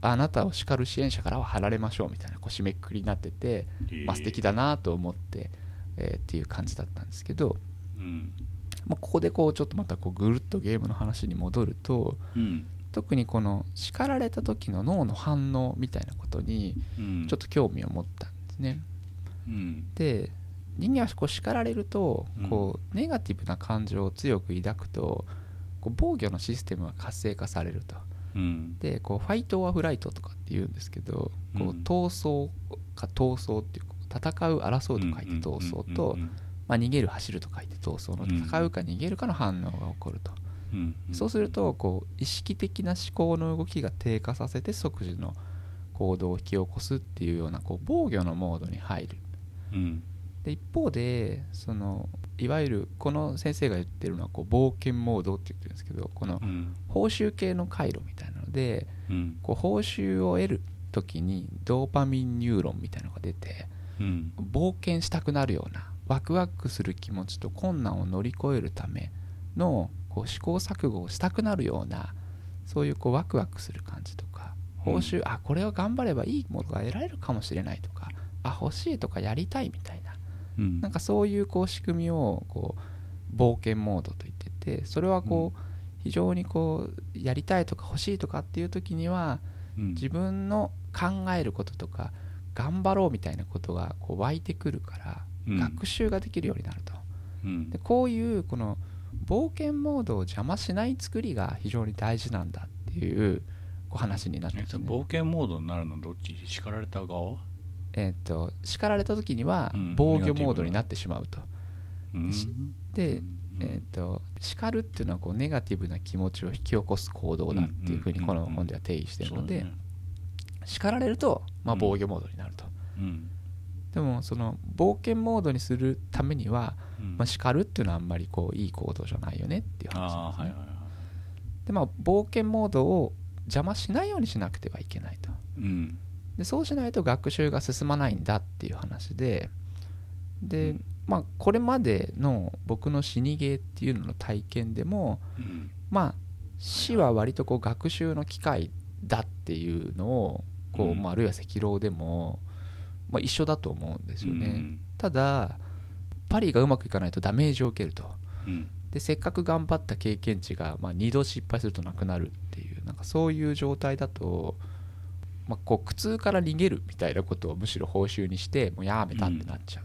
あなたを叱る支援者からは離れましょうみたいなこう締めくくりになってて、まあ、素敵だなと思って、えーっていう感じだったんですけど、うん。まあ、ここでこうちょっとまたこうぐるっとゲームの話に戻るとうん特にこの叱られた時の脳の反応みたいなことにうん。ちょっと興味を持ったんですね。うん。で人間はこう叱られるとうん。こうネガティブな感情を強く抱くとこう防御のシステムが活性化されると。うん。でこうファイト・オア・フライトとかって言うんですけどこううん闘争か闘争っていう戦う争うと書いて闘争と、まあ、逃げる走ると書いて闘争のうん。戦うか逃げるかの反応が起こると、うんそうするとこう意識的な思考の動きが低下させて即時の行動を引き起こすっていうようなこう防御のモードに入る。うん。で一方でそのいわゆるこの先生が言ってるのはこう冒険モードって言ってるんですけどこのうん。報酬系の回路みたいなのでうん。こう報酬を得る時にドーパミンニューロンみたいなのが出てうん。冒険したくなるようなワクワクする気持ちと困難を乗り越えるためのこう試行錯誤をしたくなるようなそういうこうワクワクする感じとか報酬、あこれを頑張ればいいものが得られるかもしれないとかあ欲しいとかやりたいみたいなうん。なんかそういうこう仕組みをこう冒険モードと言っててそれはこう非常にこうやりたいとか欲しいとかっていう時にはうん。自分の考えることとか頑張ろうみたいなことがこう湧いてくるからうん。学習ができるようになると。うん。でこういうこの冒険モードを邪魔しない作りが非常に大事なんだっていうこう話になってえきて、ね冒険モードになるのどっち？叱られた側？えーっと叱られた時にはうん防御モードになってしまうと、うん。しでうんえーっと叱るっていうのはこうネガティブな気持ちを引き起こす行動だっていうふうにうんこの本では定義してるので、そうだね叱られると、まあ、うん。防御モードになると、うん。でもその冒険モードにするためには、うんまあ、叱るっていうのはあんまりこういい行動じゃないよねっていう話ですね、はいはいはいでまあ冒険モードを邪魔しないようにしなくてはいけないと。うん。でそうしないと学習が進まないんだっていう話で。で、うん。まあこれまでの僕の死にゲーっていうのの体験でもうん。まあ死は割とこう学習の機会だっていうのをこう、うん。まあ、あるいは赤狼でも、まあ、一緒だと思うんですよね、うん。ただパリがうまくいかないとダメージを受けると。うん。でせっかく頑張った経験値が、まあ、2度失敗するとなくなるっていうなんかそういう状態だと、まあ、こう苦痛から逃げるみたいなことをむしろ報酬にしてもうやめたってなっちゃう、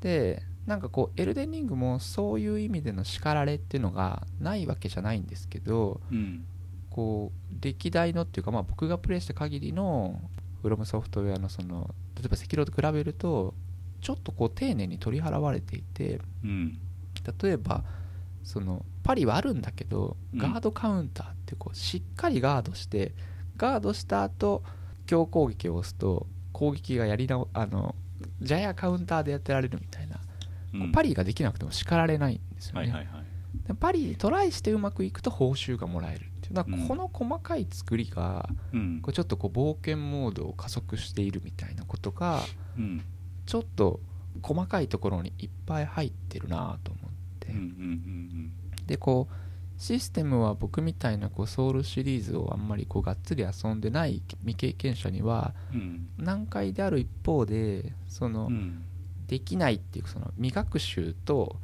でなんかこうエルデンリングもそういう意味での叱られっていうのがないわけじゃないんですけどうん。うんこう歴代のっていうか、まあ、僕がプレイした限りのフロムソフトウェアのその例えば赤狼と比べるとちょっとこう丁寧に取り払われていてうん。例えばそのパリはあるんだけどうん。ガードカウンターってこうしっかりガードしてガードした後強攻撃を押すと攻撃がやり直あのジャヤカウンターでやってられるみたいな、こうパリができなくても叱られないんですよね、はいはいはい。でパリトライしてうまくいくと報酬がもらえるっていうだこの細かい作りがうん。こうちょっとこう冒険モードを加速しているみたいなことがうんちょっと細かいところにいっぱい入ってるなと思って、でこうシステムは僕みたいなこうソウルシリーズをあんまりこうがっつり遊んでない未経験者には難解である一方でそのうん。できないっていうその未学習と,、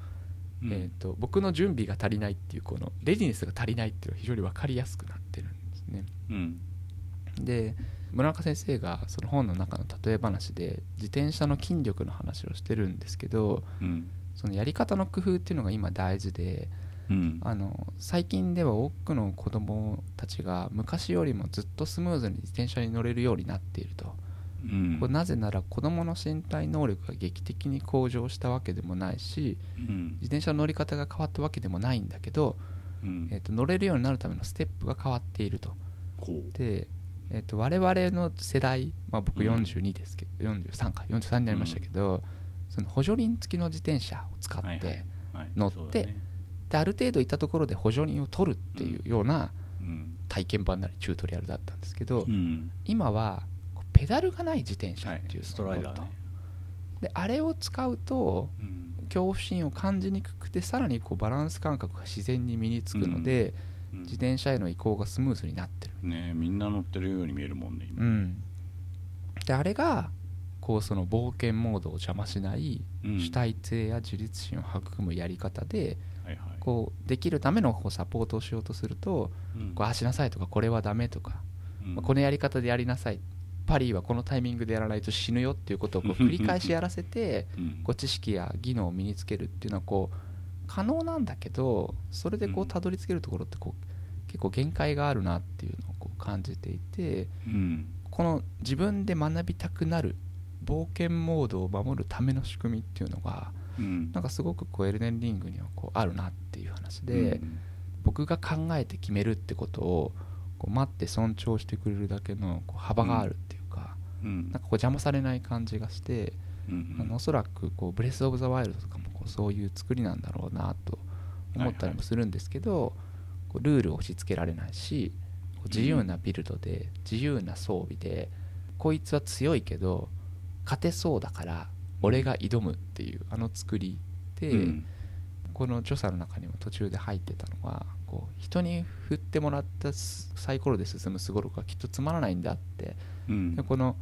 うん。えー、と僕の準備が足りないっていうこのレディネスが足りないっていうのが非常に分かりやすくなってるんですね。うん。で村中先生がその本の中の例え話で自転車の筋力の話をしてるんですけどうん。そのやり方の工夫っていうのが今大事でうん。あの最近では多くの子どもたちが昔よりもずっとスムーズに自転車に乗れるようになっていると、うん。これなぜなら子どもの身体能力が劇的に向上したわけでもないしうん。自転車の乗り方が変わったわけでもないんだけど、うん。えー、と乗れるようになるためのステップが変わっていると。で、えー、と我々の世代、まあ、僕うん。42ですけど、43か43になりましたけど、その補助輪付きの自転車を使って、はいはい。はい。乗ってそうだね。である程度行ったところで補助輪を取るっていうようなうん。体験版なりチュートリアルだったんですけど、うん。今はペダルがない自転車はいっていうストライダーね。であれを使うとうん。恐怖心を感じにくくてさらにこうバランス感覚が自然に身につくので、うん自転車への移行がスムーズになってる、ねみんな乗ってるように見えるもんね今。うん、であれがこうその冒険モードを邪魔しないうん。主体性や自立心を育むやり方ではいはい。こうできるためのこうサポートをしようとするとうん。こうああしなさいとかこれはダメとかうん。まあこのやり方でやりなさい。パリはこのタイミングでやらないと死ぬよっていうことをこう 繰り返しやらせてうん。こう知識や技能を身につけるっていうのはこう可能なんだけどそれでこううん。たどり着けるところってこう結構限界があるなっていうのをこう感じていてうん。この自分で学びたくなる冒険モードを守るための仕組みっていうのがうん。なんかすごくこうエルデンリングにはこうあるなっていう話で、うん。僕が考えて決めるってことをこう待って尊重してくれるだけのこう幅があるっていうか、うん。なんかこう邪魔されない感じがして、うんあのおそらくこうブレス・オブ・ザ・ワイルドとかもそういう作りなんだろうなと思ったりもするんですけど、こうルールを押し付けられないし自由なビルドで自由な装備でこいつは強いけど勝てそうだから俺が挑むっていうあの作りで、うん。この著者の中にも途中で入ってたのはこう人に振ってもらったサイコロで進むすごろくはきっとつまらないんだって。うん。でこの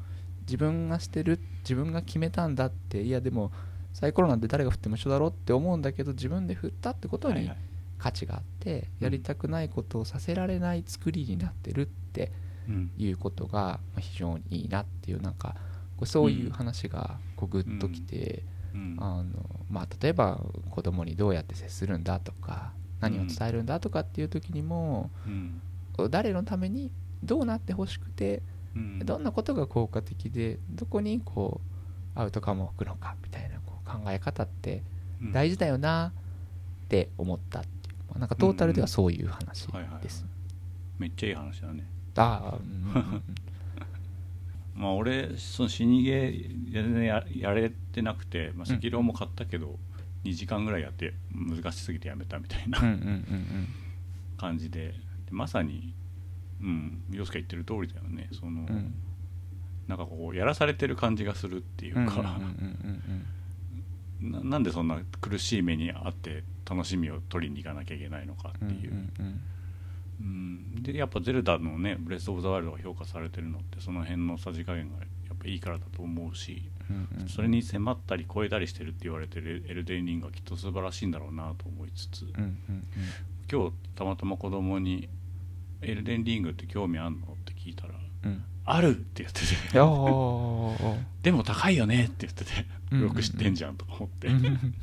自分がしてる自分が決めたんだっていやでもサイコロなんて誰が振っても一緒だろって思うんだけど自分で振ったってことに価値があってうん。やりたくないことをさせられない作りになってるってうんいうことがまあ非常にいいなっていうなんかこうそういう話がこうグッときて、うん。あのまあ、例えば子供にどうやって接するんだとか何を伝えるんだとかっていう時にもうん。誰のためにどうなってほしくてうん。どんなことが効果的でどこにこうアウトカムを置くのかみたいな考え方ってうん。大事だよなって思ったっていう、まあなんかトータルではそういう話です。めっちゃいい話だね。ああ、うんうんうん まあ俺その死にゲー全然ややれてなくて、まあ、うん赤狼も買ったけど、2時間ぐらいやって難しすぎてやめたみたいなうんうんうん感じで。でまさにうん洋介言ってる通りだよね。その、うん。うんなんかこうやらされてる感じがするっていうか、うんうんうんななんでそんな苦しい目にあって楽しみを取りに行かなきゃいけないのかってう。んうんいう、うん。うん。でやっぱゼルダのね「ブレス・オブ・ザ・ワイルド」が評価されてるのってその辺のさじ加減がやっぱいいからだと思うしうんうんそれに迫ったり超えたりしてるって言われてるエルデンリングはきっと素晴らしいんだろうなと思いつつうんうん今日たまたま子供に「エルデンリングって興味あんの?」って聞いたらうんうん「ある!」って言ってて。ああ「でも高いよね」って言ってて。よく知ってんじゃんとか思って。うん。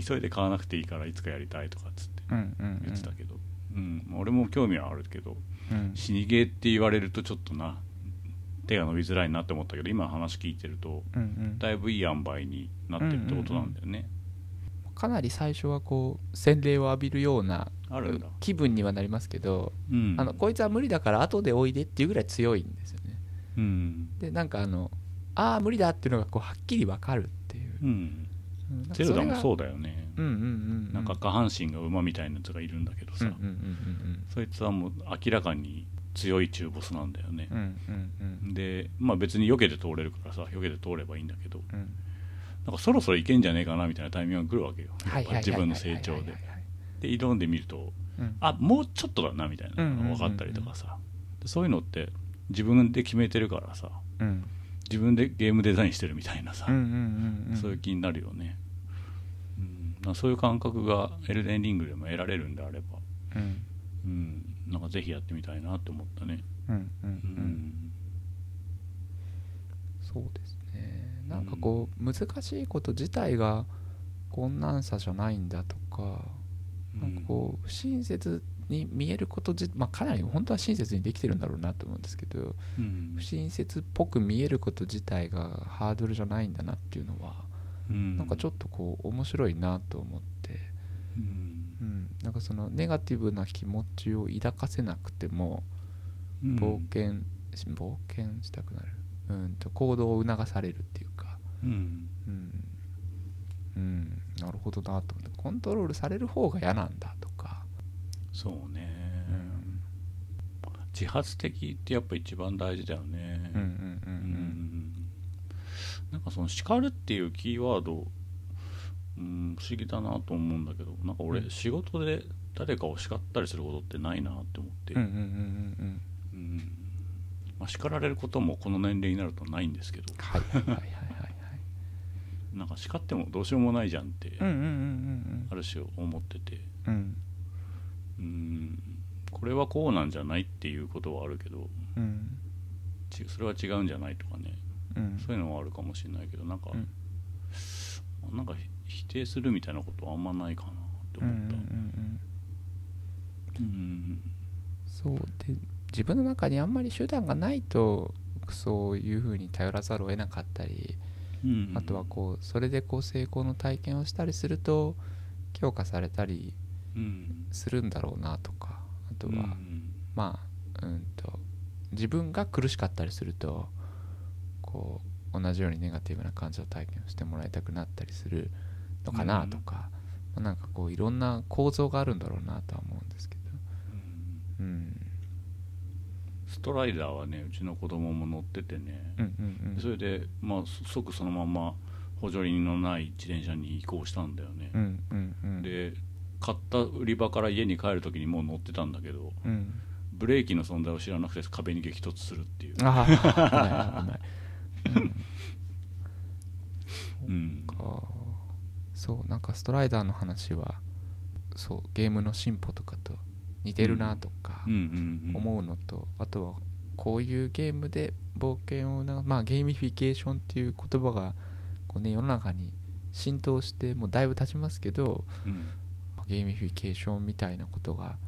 急いで買わなくていいからいつかやりたいとかっつって。言ってたけど、うん。まあ俺も興味はあるけどうん。死にゲーって言われるとちょっとな手が伸びづらいなって思ったけど今の話聞いてるとだいぶいい塩梅になってるってことなんだよね、かなり最初はこう洗礼を浴びるような気分にはなりますけど、うん。あのこいつは無理だから後でおいでっていうぐらい強いんですよね。うん。でなんかあのああ無理だっていうのがこうはっきり分かるっていう、うん。ゼルダもそうだよね、うんうんうんうん。なんか下半身が馬みたいなやつがいるんだけどさ、そいつはもう明らかに強い中ボスなんだよね。でまあ別に避けて通れるからさ避けて通ればいいんだけど。うんなんかそろそろいけんじゃねえかなみたいなタイミングが来るわけよ。自分の成長で。で挑んでみるとうん。あもうちょっとだなみたいなのが分かったりとかさ、でそういうのって自分で決めてるからさ。うん。自分でゲームデザインしてるみたいなさ、そういう気になるよね、うん、そういう感覚がエルデンリングでも得られるんであれば、うん。うん、なんかぜひやってみたいなって思ったね、うんうんううんん。そうですねなんかこう難しいこと自体が困難さじゃないんだとかなんかこう不親切に見えること自まあかなり本当は親切にできてるんだろうなと思うんですけどうん。不親切っぽく見えること自体がハードルじゃないんだなっていうのはうん。なんかちょっとこう面白いなと思って、うん。うん、なんかそのネガティブな気持ちを抱かせなくてもうん。冒険し冒険したくなる。うんと行動を促されるっていうかうん。うん、うん、なるほどなと思って。コントロールされる方が嫌なんだとか、そうね、うん。自発的ってやっぱ一番大事だよね。なんかその叱るっていうキーワード、うん、不思議だなと思うんだけどなんか俺うん。仕事で誰かを叱ったりすることってないなって思って、叱られることもこの年齢になるとないんですけど。はいはいはいなんか叱ってもどうしようもないじゃんって、ある種思ってて。うん。うん。これはこうなんじゃないっていうことはあるけどうん。ちそれは違うんじゃないとかねうん。そういうのはあるかもしれないけどなんか、うん。なんか否定するみたいなことはあんまないかなって思った、そうで自分の中にあんまり手段がないとそういうふうに頼らざるを得なかったりうんあとはこうそれでこう成功の体験をしたりすると強化されたりうんするんだろうなとかあとは、うんまあうんと自分が苦しかったりするとこう同じようにネガティブな感情体験をしてもらいたくなったりするのかなとか、まあなんかこういろんな構造があるんだろうなとは思うんですけど。うん。うんストライダーはねうちの子供も乗っててね、うんうんうん。それで、まあ、そ即そのまま補助輪のない自転車に移行したんだよね。う、んうんうん。で買った売り場から家に帰る時にもう乗ってたんだけどうん。ブレーキの存在を知らなくて壁に激突するっていう、ああ危ない危ない。うん。か。そうなんかストライダーの話はそうゲームの進歩とかと似てるなとかうんうんうん。思うのと、あとはこういうゲームで冒険をなまあゲーミフィケーションっていう言葉がこう、ね、世の中に浸透してもうだいぶ経ちますけどうん。ゲーミフィケーションみたいなことが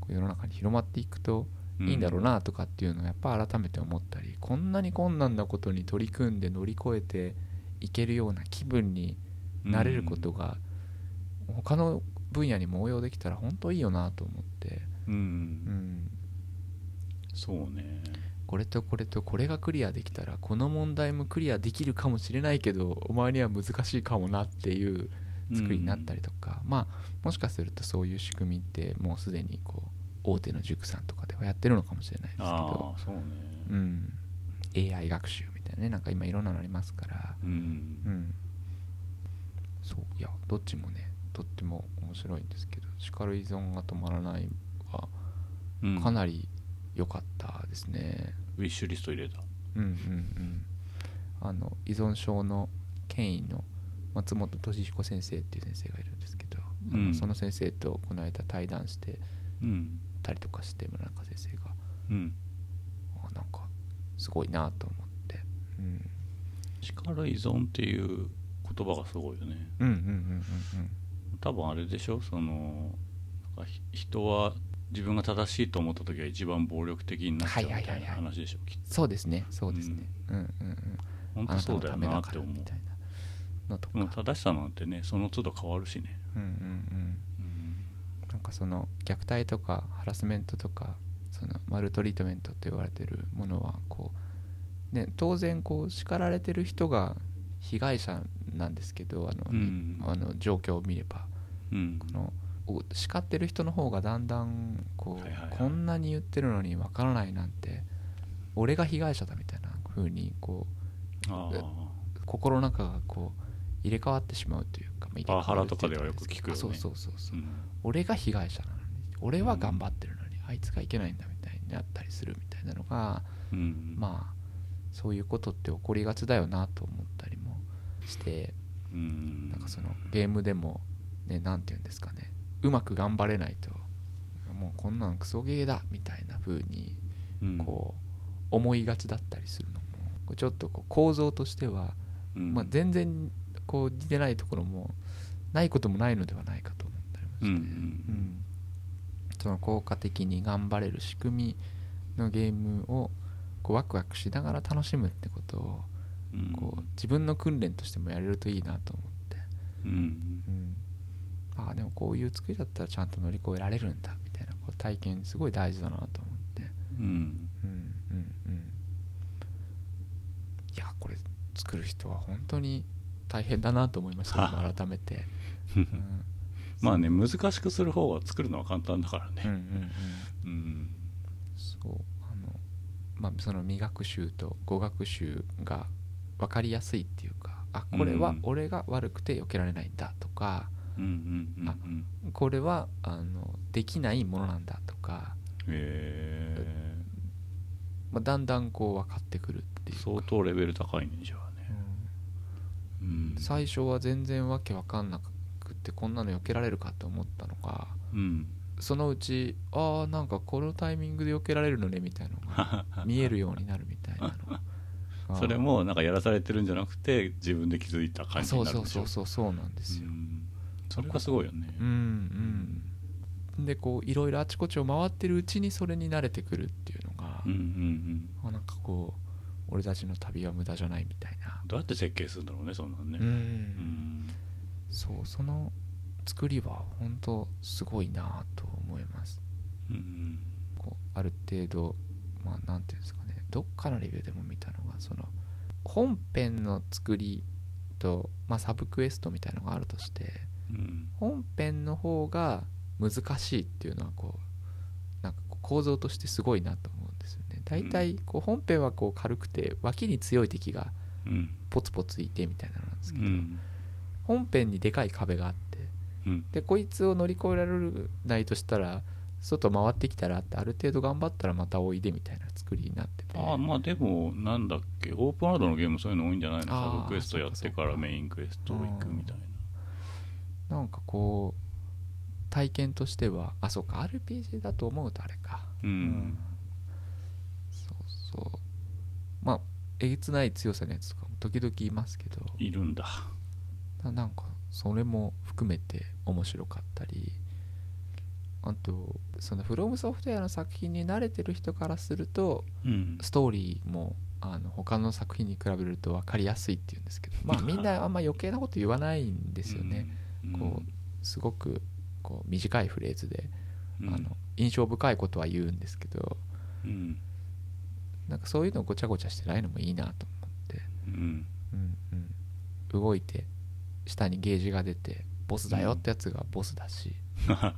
こう世の中に広まっていくといいんだろうなとかっていうのをやっぱ改めて思ったり、こんなに困難なことに取り組んで乗り越えていけるような気分になれることが他の分野にも応用できたら本当いいよなと思って、うん、うん、そうね。これとこれとこれがクリアできたらこの問題もクリアできるかもしれないけどお前には難しいかもなっていう作りになったりとか、まあもしかするとそういう仕組みってもうすでにこう大手の塾さんとかではやってるのかもしれないですけど。そうね。うん。AI 学習みたいなね。なんか今いろんなのありますから。うん。うん。そう。いやどっちもねとっても面白いんですけど叱る依存が止まらないはうん。かなり良かったですね、ウィッシュリスト入れた。うんうんうん。あの依存症の権威の松本俊彦先生っていう先生がいるんですけど、あのうん。その先生とこの間対談してうん。たりとかして村中先生がうん。あなんかすごいなと思って、うん、力依存っていう言葉がすごいよね。うんうんうんうん多分あれでしょ？その人は自分が正しいと思った時は一番暴力的になっちゃうみたいなはいはいはいはい。話でしょ？きっと。そうですね。そうですね、うん、うんうん本当あなたのそうだよなって思う。みたいなのとか、正しさなんてねその都度変わるしね。うんうんうん。うん。なんかその虐待とかハラスメントとかそのマルトリートメントと言われてるものはこう、ね、当然こう叱られてる人が被害者なんですけどあの、うん。あの状況を見ればうん。このお叱ってる人の方がだんだんこう、はいはいはい。こんなに言ってるのにわからないなんて俺が被害者だみたいな風にこう心の中がこう入れ替わってしまうというか、パワハラとかではよく聞くよね。あそうそうそうそう。う、ん。俺が被害者なのに俺は頑張ってるのに、あいつがいけないんだみたいになったりするみたいなのがうん。まあそういうことって起こりがちだよなと思ったりもしてうん。なんかそのゲームでもね何て言うんですかね。うまく頑張れないと。もうこんなんクソゲーだみたいな風にうん。こう思いがちだったりするのも。ちょっとこう構造としては、うん。まあ、全然こう似てないところもないこともないのではないかと思ったりもして、うんうんうん。その効果的に頑張れる仕組みのゲームをこうワクワクしながら楽しむってことをうん。こう自分の訓練としてもやれるといいなと思って、うん。うん、ああでもこういう作りだったらちゃんと乗り越えられるんだみたいなこう体験すごい大事だなと思って。うん。うんうんうん。いやこれ作る人は本当に大変だなと思いました 今改めて、うん、まあね難しくする方が作るのは簡単だからうんうんねうん。うん。そうあのまあその未学習と語学習が分かりやすいっていうかあこれはうん。俺が悪くて避けられないんだとか、あうんこれはあのできないものなんだとか、へえまあ、だんだんこう分かってくるっていうか。相当レベル高いねじゃあね。ううん。ん最初は全然わけ分かんなくってこんなの避けられるかと思ったのがうん。そのうちああなんかこのタイミングで避けられるのねみたいなのが 見えるようになるみたいなのが。それもなんかやらされてるんじゃなくて自分で気づいた感じそうそうになるんでしょ？そうそうそうなんですよ、うんそれがすごいよね。うんうん。でこういろいろあちこちを回ってるうちにそれに慣れてくるっていうのが、うんうんうん。あなんかこう俺たちの旅は無駄じゃないみたいな。どうやって設計するんだろうねそんなんね。うん、うん。そうその作りは本当すごいなと思います。うんこうある程度まあなんていうんですかね。どっかのレビューでも見たのがその本編の作りと、まあ、サブクエストみたいのがあるとしてうん本編の方が難しいっていうのはこうなんか構造としてすごいなと思うんですよね。大体こう本編はこう軽くて脇に強い敵がうん。ポツポツいてみたいなのなんですけど、うん。本編にでかい壁があってうん。でこいつを乗り越えられないとしたら外回ってきたらってある程度頑張ったらまたおいでみたいな作りになってて。ああまあでもなんだっけオープンワールドのゲームそういうの多いんじゃないの？サブクエストやってからメインクエスト行くみたいななんかこう体験としてはあそうか RPG だと思うとあれか。うん。そうそう。まあえげつない強さのやつとかも時々いますけど。いるんだ。ななんかそれも含めて面白かったり。あとそのフロムソフトウェアの作品に慣れてる人からするとうん。ストーリーもあの他の作品に比べると分かりやすいっていうんですけど。まあみんなあんま余計なこと言わないんですよね、うんこうすごくこう短いフレーズで、うん。あの印象深いことは言うんですけどうん。なんかそういうのごちゃごちゃしてないのもいいなと思って、うん。うんうん、動いて下にゲージが出てボスだよってやつがボスだし、うん、あ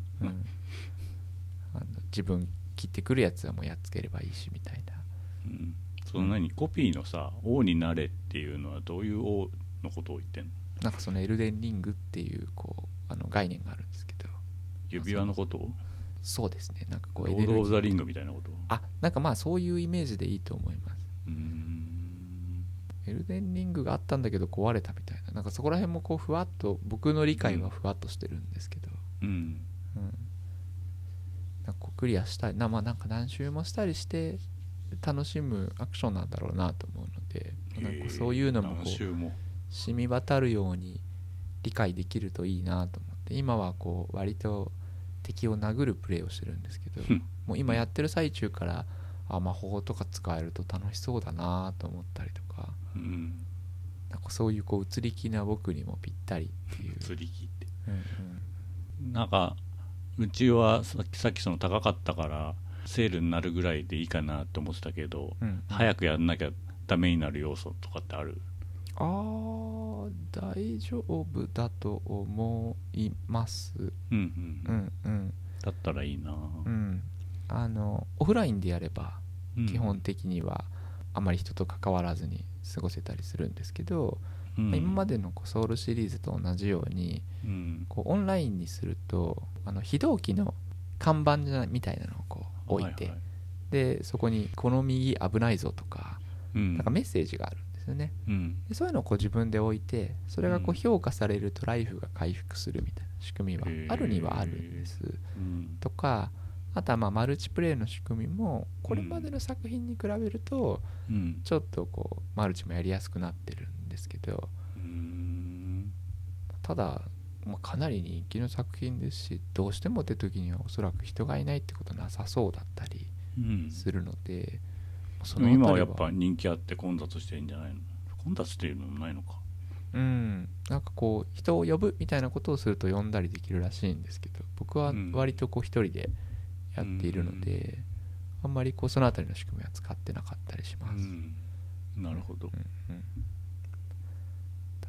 の自分切ってくるやつはもうやっつければいいしみたいな。うん。その何？コピーのさ「王になれ」っていうのはどういう王のことを言ってんの？なんかそのエルデンリングっていうこうあの概念があるんですけど。指輪のこと？をそうですね。なんかこうエネルギーザ・リングみたいなこと？あなんかまあそういうイメージでいいと思います。エルデンリングがあったんだけど壊れたみたいな。なんかそこら辺もこうふわっと僕の理解はふわっとしてるんですけど、うん。うん。なんかクリアしたい。なまあなんか何周もしたりして楽しむアクションなんだろうなと思うので。なんかそういうのもこう染み渡るように理解できるといいなと思って今はこう割と敵を殴るプレイをしてるんですけどうん。もう今やってる最中からあ魔法とか使えると楽しそうだなと思ったりとかうん。なんかそういうこう移り気な僕にもぴったりっていう、釣り切って。うんうん。なんかうちはさっきさっきその高かったからセールになるぐらいでいいかなって思ってたけど、うん。うん。早くやんなきゃダメになる要素とかってある？あー大丈夫だと思います。うんうんうん。うんだったらいいな、うん。あのオフラインでやればうん。基本的にはあまり人と関わらずに過ごせたりするんですけど、うん。まあ今までのこうソウルシリーズと同じようにうん。こうオンラインにするとあの非同期の看板じゃないみたいなのをこう置いて、ははでそこに「この右危ないぞ」とかうん。なんかメッセージがあるよね。うん。でそういうのをこう自分で置いてそれがこううん。評価されるとライフが回復するみたいな仕組みはあるにはあるんです。うん。とかあとはまあマルチプレイの仕組みもこれまでの作品に比べるとうん。ちょっとこうマルチもやりやすくなってるんですけどうん。ただ、まあ、かなり人気の作品ですしどうしてもって時にはおそらく人がいないってことなさそうだったりうん。するので、そでも今はやっぱ人気あって混雑してんじゃないの？混雑っていうのもないのか。うん。なんかこう人を呼ぶみたいなことをすると呼んだりできるらしいんですけど僕はうん。割とこう一人でやっているので、あんまりこうそのあたりの仕組みは使ってなかったりします、うん。なるほど。うんうん。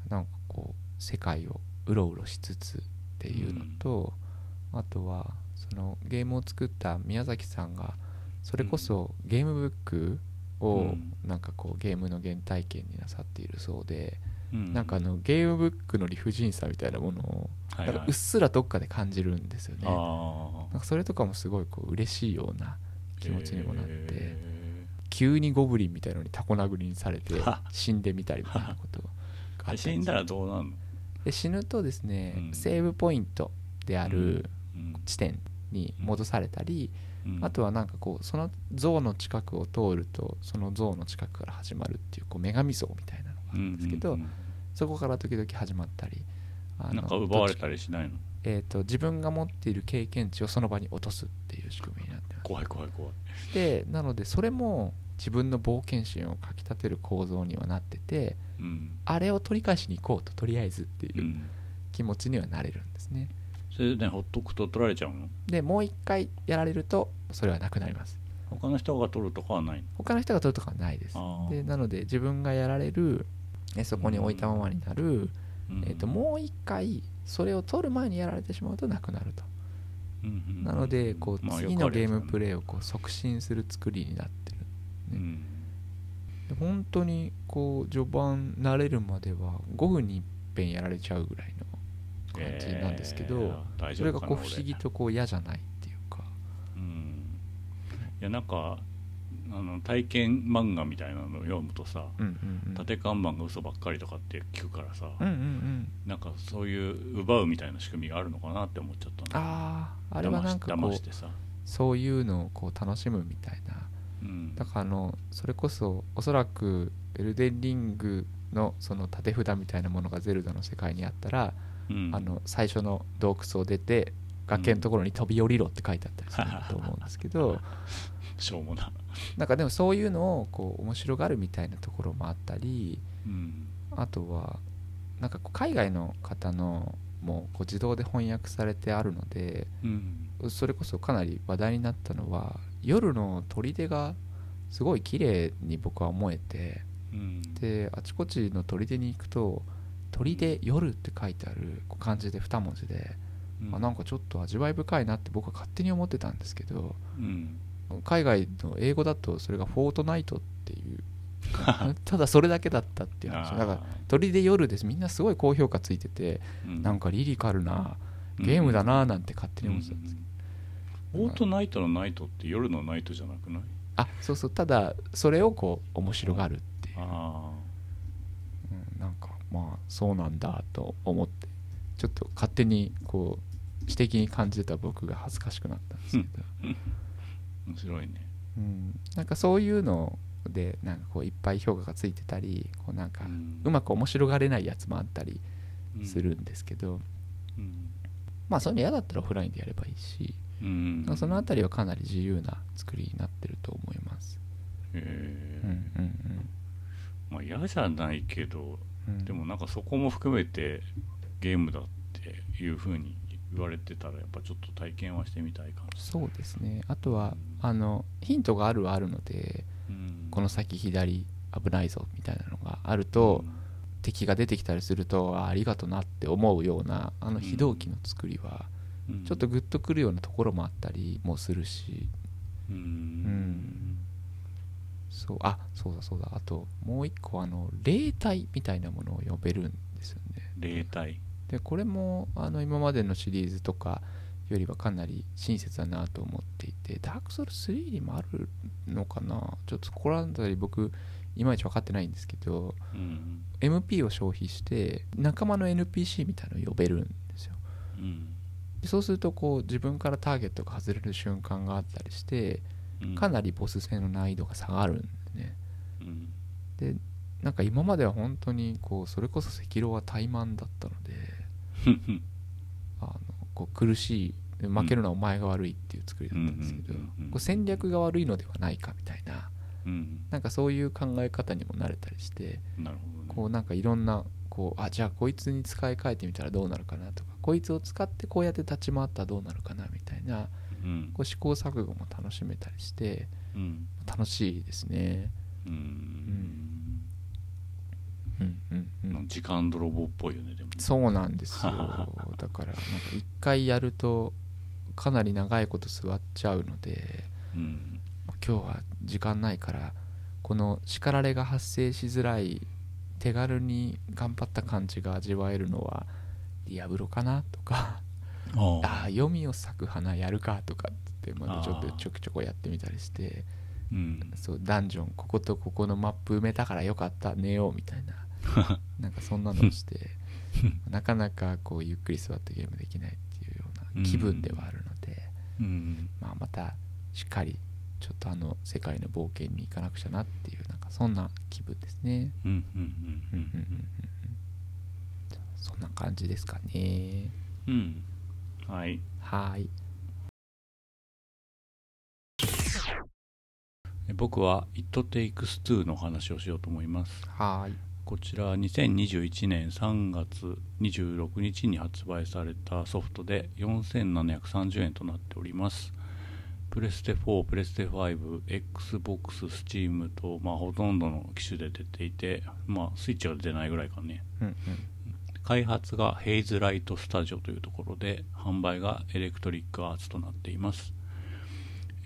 なんかこう世界をうろうろしつつっていうのと、あとはそのゲームを作った宮崎さんがそれこそゲームブックをうん。なんかこうゲームの原体験になさっているそうで、うん。なんかあのゲームブックの理不尽さみたいなものをなんかうっすらどっかで感じるんですよね。あなんかそれとかもすごいこう嬉しいようなあ気持ちにもなって、へ急にゴブリンみたいのにタコ殴りにされては死んでみたりみたいなことが死んだらどうなんの？で死ぬとですね、うん。セーブポイントであるうん。地点に戻されたり、うんあとはなんかこうその像の近くを通るとその像の近くから始まるっていうこう女神像みたいなのがあるんですけど、そこから時々始まったりあのうんなんか奪われたりしないの？えー、と自分が持っている経験値をその場に落とすっていう仕組みになってます。怖い怖い怖い。でなのでそれも自分の冒険心をかきたてる構造にはなっててうん。あれを取り返しに行こうととりあえずっていううん。気持ちにはなれるんですねそれでねほっとくと取られちゃうの？でもう一回やられるとそれはなくなります。他の人が取るとかはないの？他の人が取るとかはないです。でなので自分がやられるえそこに置いたままになる、うん。えー、ともう一回それを取る前にやられてしまうとなくなると。うんうんなのでこうまあ次のゲームプイ、レイをこう促進する作りになってるうん。で本当にこう序盤慣れるまでは5分に一遍やられちゃうぐらいの感じなんですけど、えー大それがこう不思議とこう嫌じゃないっていうか。俺うん。いやなんかあの体験漫画みたいなのを読むとさうんうんうん。縦看板が嘘ばっかりとかって聞くからさ、うんうんうん。なんかそういう奪うみたいな仕組みがあるのかなって思っちゃったあああれはなんかこうそういうのをこう楽しむみたいな。うん、だからあのそれこそおそらくエルデンリングのその縦札みたいなものがゼルダの世界にあったら、うんあの最初の洞窟を出て崖のところに飛び降りろって書いてあったりすると思うんですけど しょうもな。なんかでもそういうのをこう面白がるみたいなところもあったりうん。あとはなんか海外の方のもうこう自動で翻訳されてあるのでうん。それこそかなり話題になったのは夜の砦がすごい綺麗に僕は思えてうん。であちこちの砦に行くと「砦夜」って書いてある漢字で2文字で、うん。あなんかちょっと味わい深いなって僕は勝手に思ってたんですけどうん。海外の英語だとそれが「フォートナイト」っていう ただそれだけだったっていう話。だから砦夜です。みんなすごい高評価ついててなんかリリカルなゲームだなーなんて勝手に思ってたんですけどオートナイトのナイトって夜のナイトじゃなくない？あそうそう。ただそれをこう面白がるっていう、あまあそうなんだと思ってちょっと勝手にこう知的に感じてた僕が恥ずかしくなったんですけど、あ 面白いね。うん、なんかそういうのでなんかこういっぱい評価がついてたりこうなんかうまく面白がれないやつもあったりするんですけど、うん。まあそういうの嫌だったらオフラインでやればいいし、うん。そのあたりはかなり自由な作りになってると思います。へうんえまあ嫌じゃないけどうんうん、でもなんかそこも含めてゲームだっていうふうに言われてたらやっぱちょっと体験はしてみたいかなそうですね。あとはあのヒントがあるはあるのでうん。この先左危ないぞみたいなのがあると、敵が出てきたりするとあありがとなって思うようなあの非同期の作りはうん。ちょっとグッとくるようなところもあったりもするし。うん。んそうあそうだそうだ。あともう一個あの霊体みたいなものを呼べるんですよね。霊体。でこれもあの今までのシリーズとかよりはかなり親切だなと思っていてダークソウル3にもあるのかな？ちょっとこれあたり僕いまいち分かってないんですけどうん MP を消費して仲間の NPC みたいなのを呼べるんですよ。うん。でそうするとこう自分からターゲットが外れる瞬間があったりしてうんかなりボス戦の難易度が下がるんでね。うん。でなんか今までは本当にこうそれこそ赤狼は怠慢だったのであのこう苦しいで負けるのはお前が悪いっていう作りだったんですけどうん。こう戦略が悪いのではないかみたいなうん。なんかそういう考え方にもなれたりしてね。こうなんかいろんなこうあじゃあこいつに使い替えてみたらどうなるかなとかこいつを使ってこうやって立ち回ったらどうなるかなみたいなうんこう試行錯誤も楽しめたりしてうん。楽しいですね。うん。うん。うん。うん、時間泥棒っぽいよねでもね。そうなんですよ。だからなんか一回やるとかなり長いこと座っちゃうのでうん。まあ今日は時間ないからこの叱られが発生しづらい手軽に頑張った感じが味わえるのはディアブロかなとかあああ読みを咲く花やるかとかってまだちょっとちょくちょくやってみたりしてうん。そうダンジョンこことここのマップ埋めたからよかった寝ようみたいな なんかそんなのをして なかなかこうゆっくり座ってゲームできないっていうような気分ではあるので、うん。まあ、またしっかりちょっとあの世界の冒険に行かなくちゃなっていうなんかそんな気分ですね。そんな感じですかね。うんうんはいはい。僕は「It Takes Two」の話をしようと思いますはい。こちら2021年3月26日に発売されたソフトで4730円となっておりますプレステ4、プレステ5、Xbox、Steam と、まあ、ほとんどの機種で出ていて、まあ、スイッチが出てないぐらいかねうんうん。開発がヘイズライトスタジオというところで販売がエレクトリックアーツとなっています、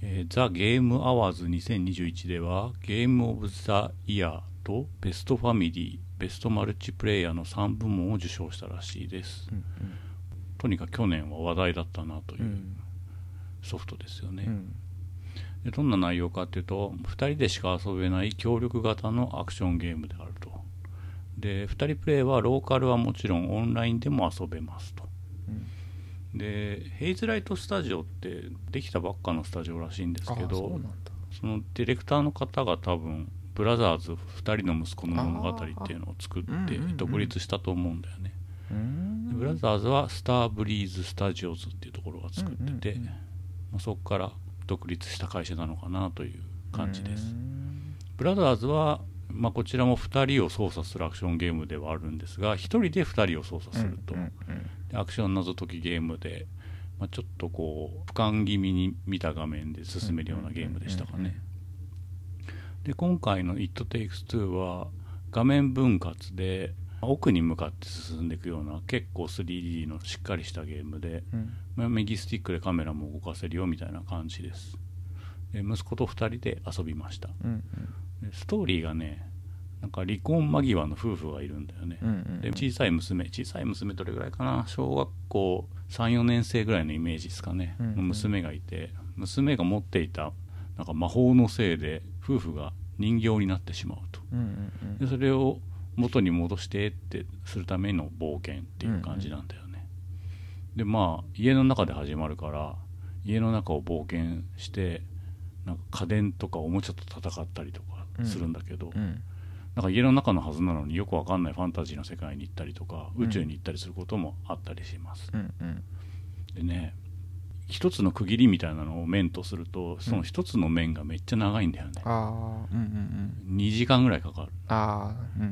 えー、ザ・ゲームアワーズ2021ではゲームオブザ・イヤーとベストファミリーベストマルチプレイヤーの3部門を受賞したらしいです。うんとにかく去年は話題だったなといううん。ソフトですよね、うん。でどんな内容かというと2人でしか遊べない協力型のアクションゲームであるとで2人プレイはローカルはもちろんオンラインでも遊べますと。うん。でヘイズライトスタジオってできたばっかのスタジオらしいんですけど。そのディレクターの方が多分ブラザーズ2人の息子の物語っていうのを作って独立したと思うんだよね。うん。でブラザーズはスターブリーズスタジオズっていうところが作ってて、うんうんうん。まあ、そこから独立した会社なのかなという感じです、うん。ブラザーズは、まあ、こちらも2人を操作するアクションゲームではあるんですが1人で2人を操作すると、アクション謎解きゲームで、まあ、ちょっとこう俯瞰気味に見た画面で進めるようなゲームでしたかね。で今回の「It Takes Two」は画面分割で奥に向かって進んでいくような結構 3D のしっかりしたゲームで、うん。まあ右スティックでカメラも動かせるよみたいな感じです。で息子と2人で遊びました。うんでストーリーがねなんか離婚間際の夫婦がいるんだよね、うんうんで小さい娘小さい娘どれぐらいかな？小学校34年生ぐらいのイメージですかね、うんうん。の娘がいて。娘が持っていたなんか魔法のせいで夫婦が人形になってしまうと。うんうんでそれを元に戻してってするための冒険っていう感じなんだよね、でまあ家の中で始まるから家の中を冒険してなんか家電とかおもちゃと戦ったりとかするんだけど、うん。なんか家の中のはずなのによくわかんないファンタジーの世界に行ったりとかうん。宇宙に行ったりすることもあったりします、うんうん。でね一つの区切りみたいなのを面とするとその一つの面がめっちゃ長いんだよね、うんうんうん。2時間ぐらいかかる。うん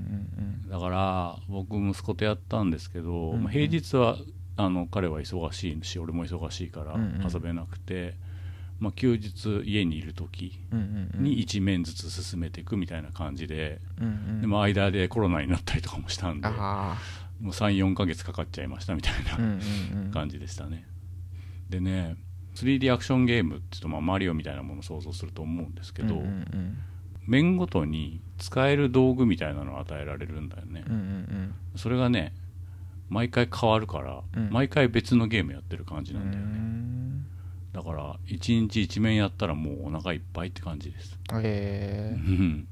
うん。だから僕息子とやったんですけど、うんうん。まあ平日はあの彼は忙しいし俺も忙しいからうんうん。遊べなくて、まあ、休日家にいる時に1面ずつ進めていくみたいな感じで、でも間でコロナになったりとかもしたんであもう34ヶ月かかっちゃいましたみたいな感じでしたね、でね 3D アクションゲームって言うとまあマリオみたいなものを想像すると思うんですけど、面ごとに使える道具みたいなのを与えられるんだよね、それがね毎回変わるから、うん。毎回別のゲームやってる感じなんだようね、んだから1日1面やったらもうお腹いっぱいって感じです。へえ。うん。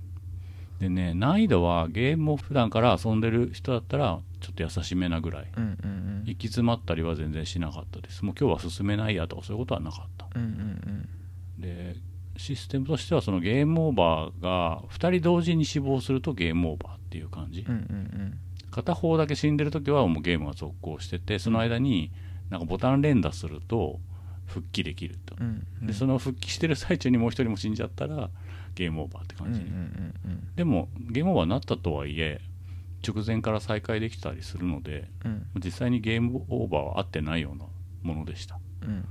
でね難易度はゲームを普段から遊んでる人だったらちょっと優しめなぐらい。うんうん行き詰まったりは全然しなかったです。もう今日は進めないやとかそういうことはなかった。うんうんうん。でシステムとしてはそのゲームオーバーが2人同時に死亡するとゲームオーバーっていう感じ、うんうん片方だけ死んでる時はもうゲームが続行しててその間になんかボタン連打すると復帰できると。うんうん。でその復帰してる最中にもう一人も死んじゃったらゲームオーバーってうんうん感じね、うん。でもゲームオーバーになったとはいえ直前から再開できたりするのでうん。実際にゲームオーバーは合ってないようなものでした。うん。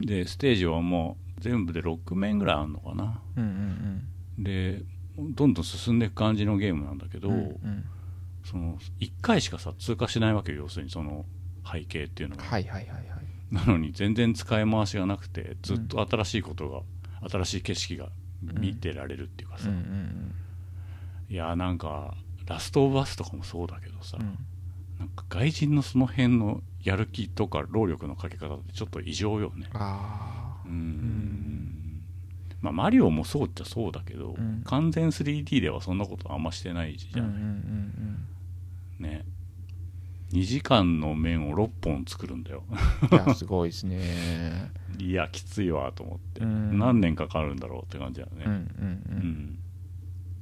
でステージはもう全部で6面ぐらいあるのかな。うんうんでどんどん進んでいく感じのゲームなんだけど、うんうん。その1回しかさ通過しないわけよ要するにその背景っていうのが、はいはいはいはいなのに全然使い回しがなくてずっと新しいことが、新しい景色が見てられるっていうかさ、うんうんいやなんかラストオブアスとかもそうだけどさ、うん。なんか外人のその辺のやる気とか労力のかけ方ってちょっと異常よね。うん。ん。まあマリオもそうっちゃそうだけど、うん。完全 3D ではそんなことあんましてないじゃうんうんうん。ね2時間の面を6本作るんだよ。うんいやすごいですね。いやきついわと思って、うん。何年かかるんだろうって感じだよね、うんうん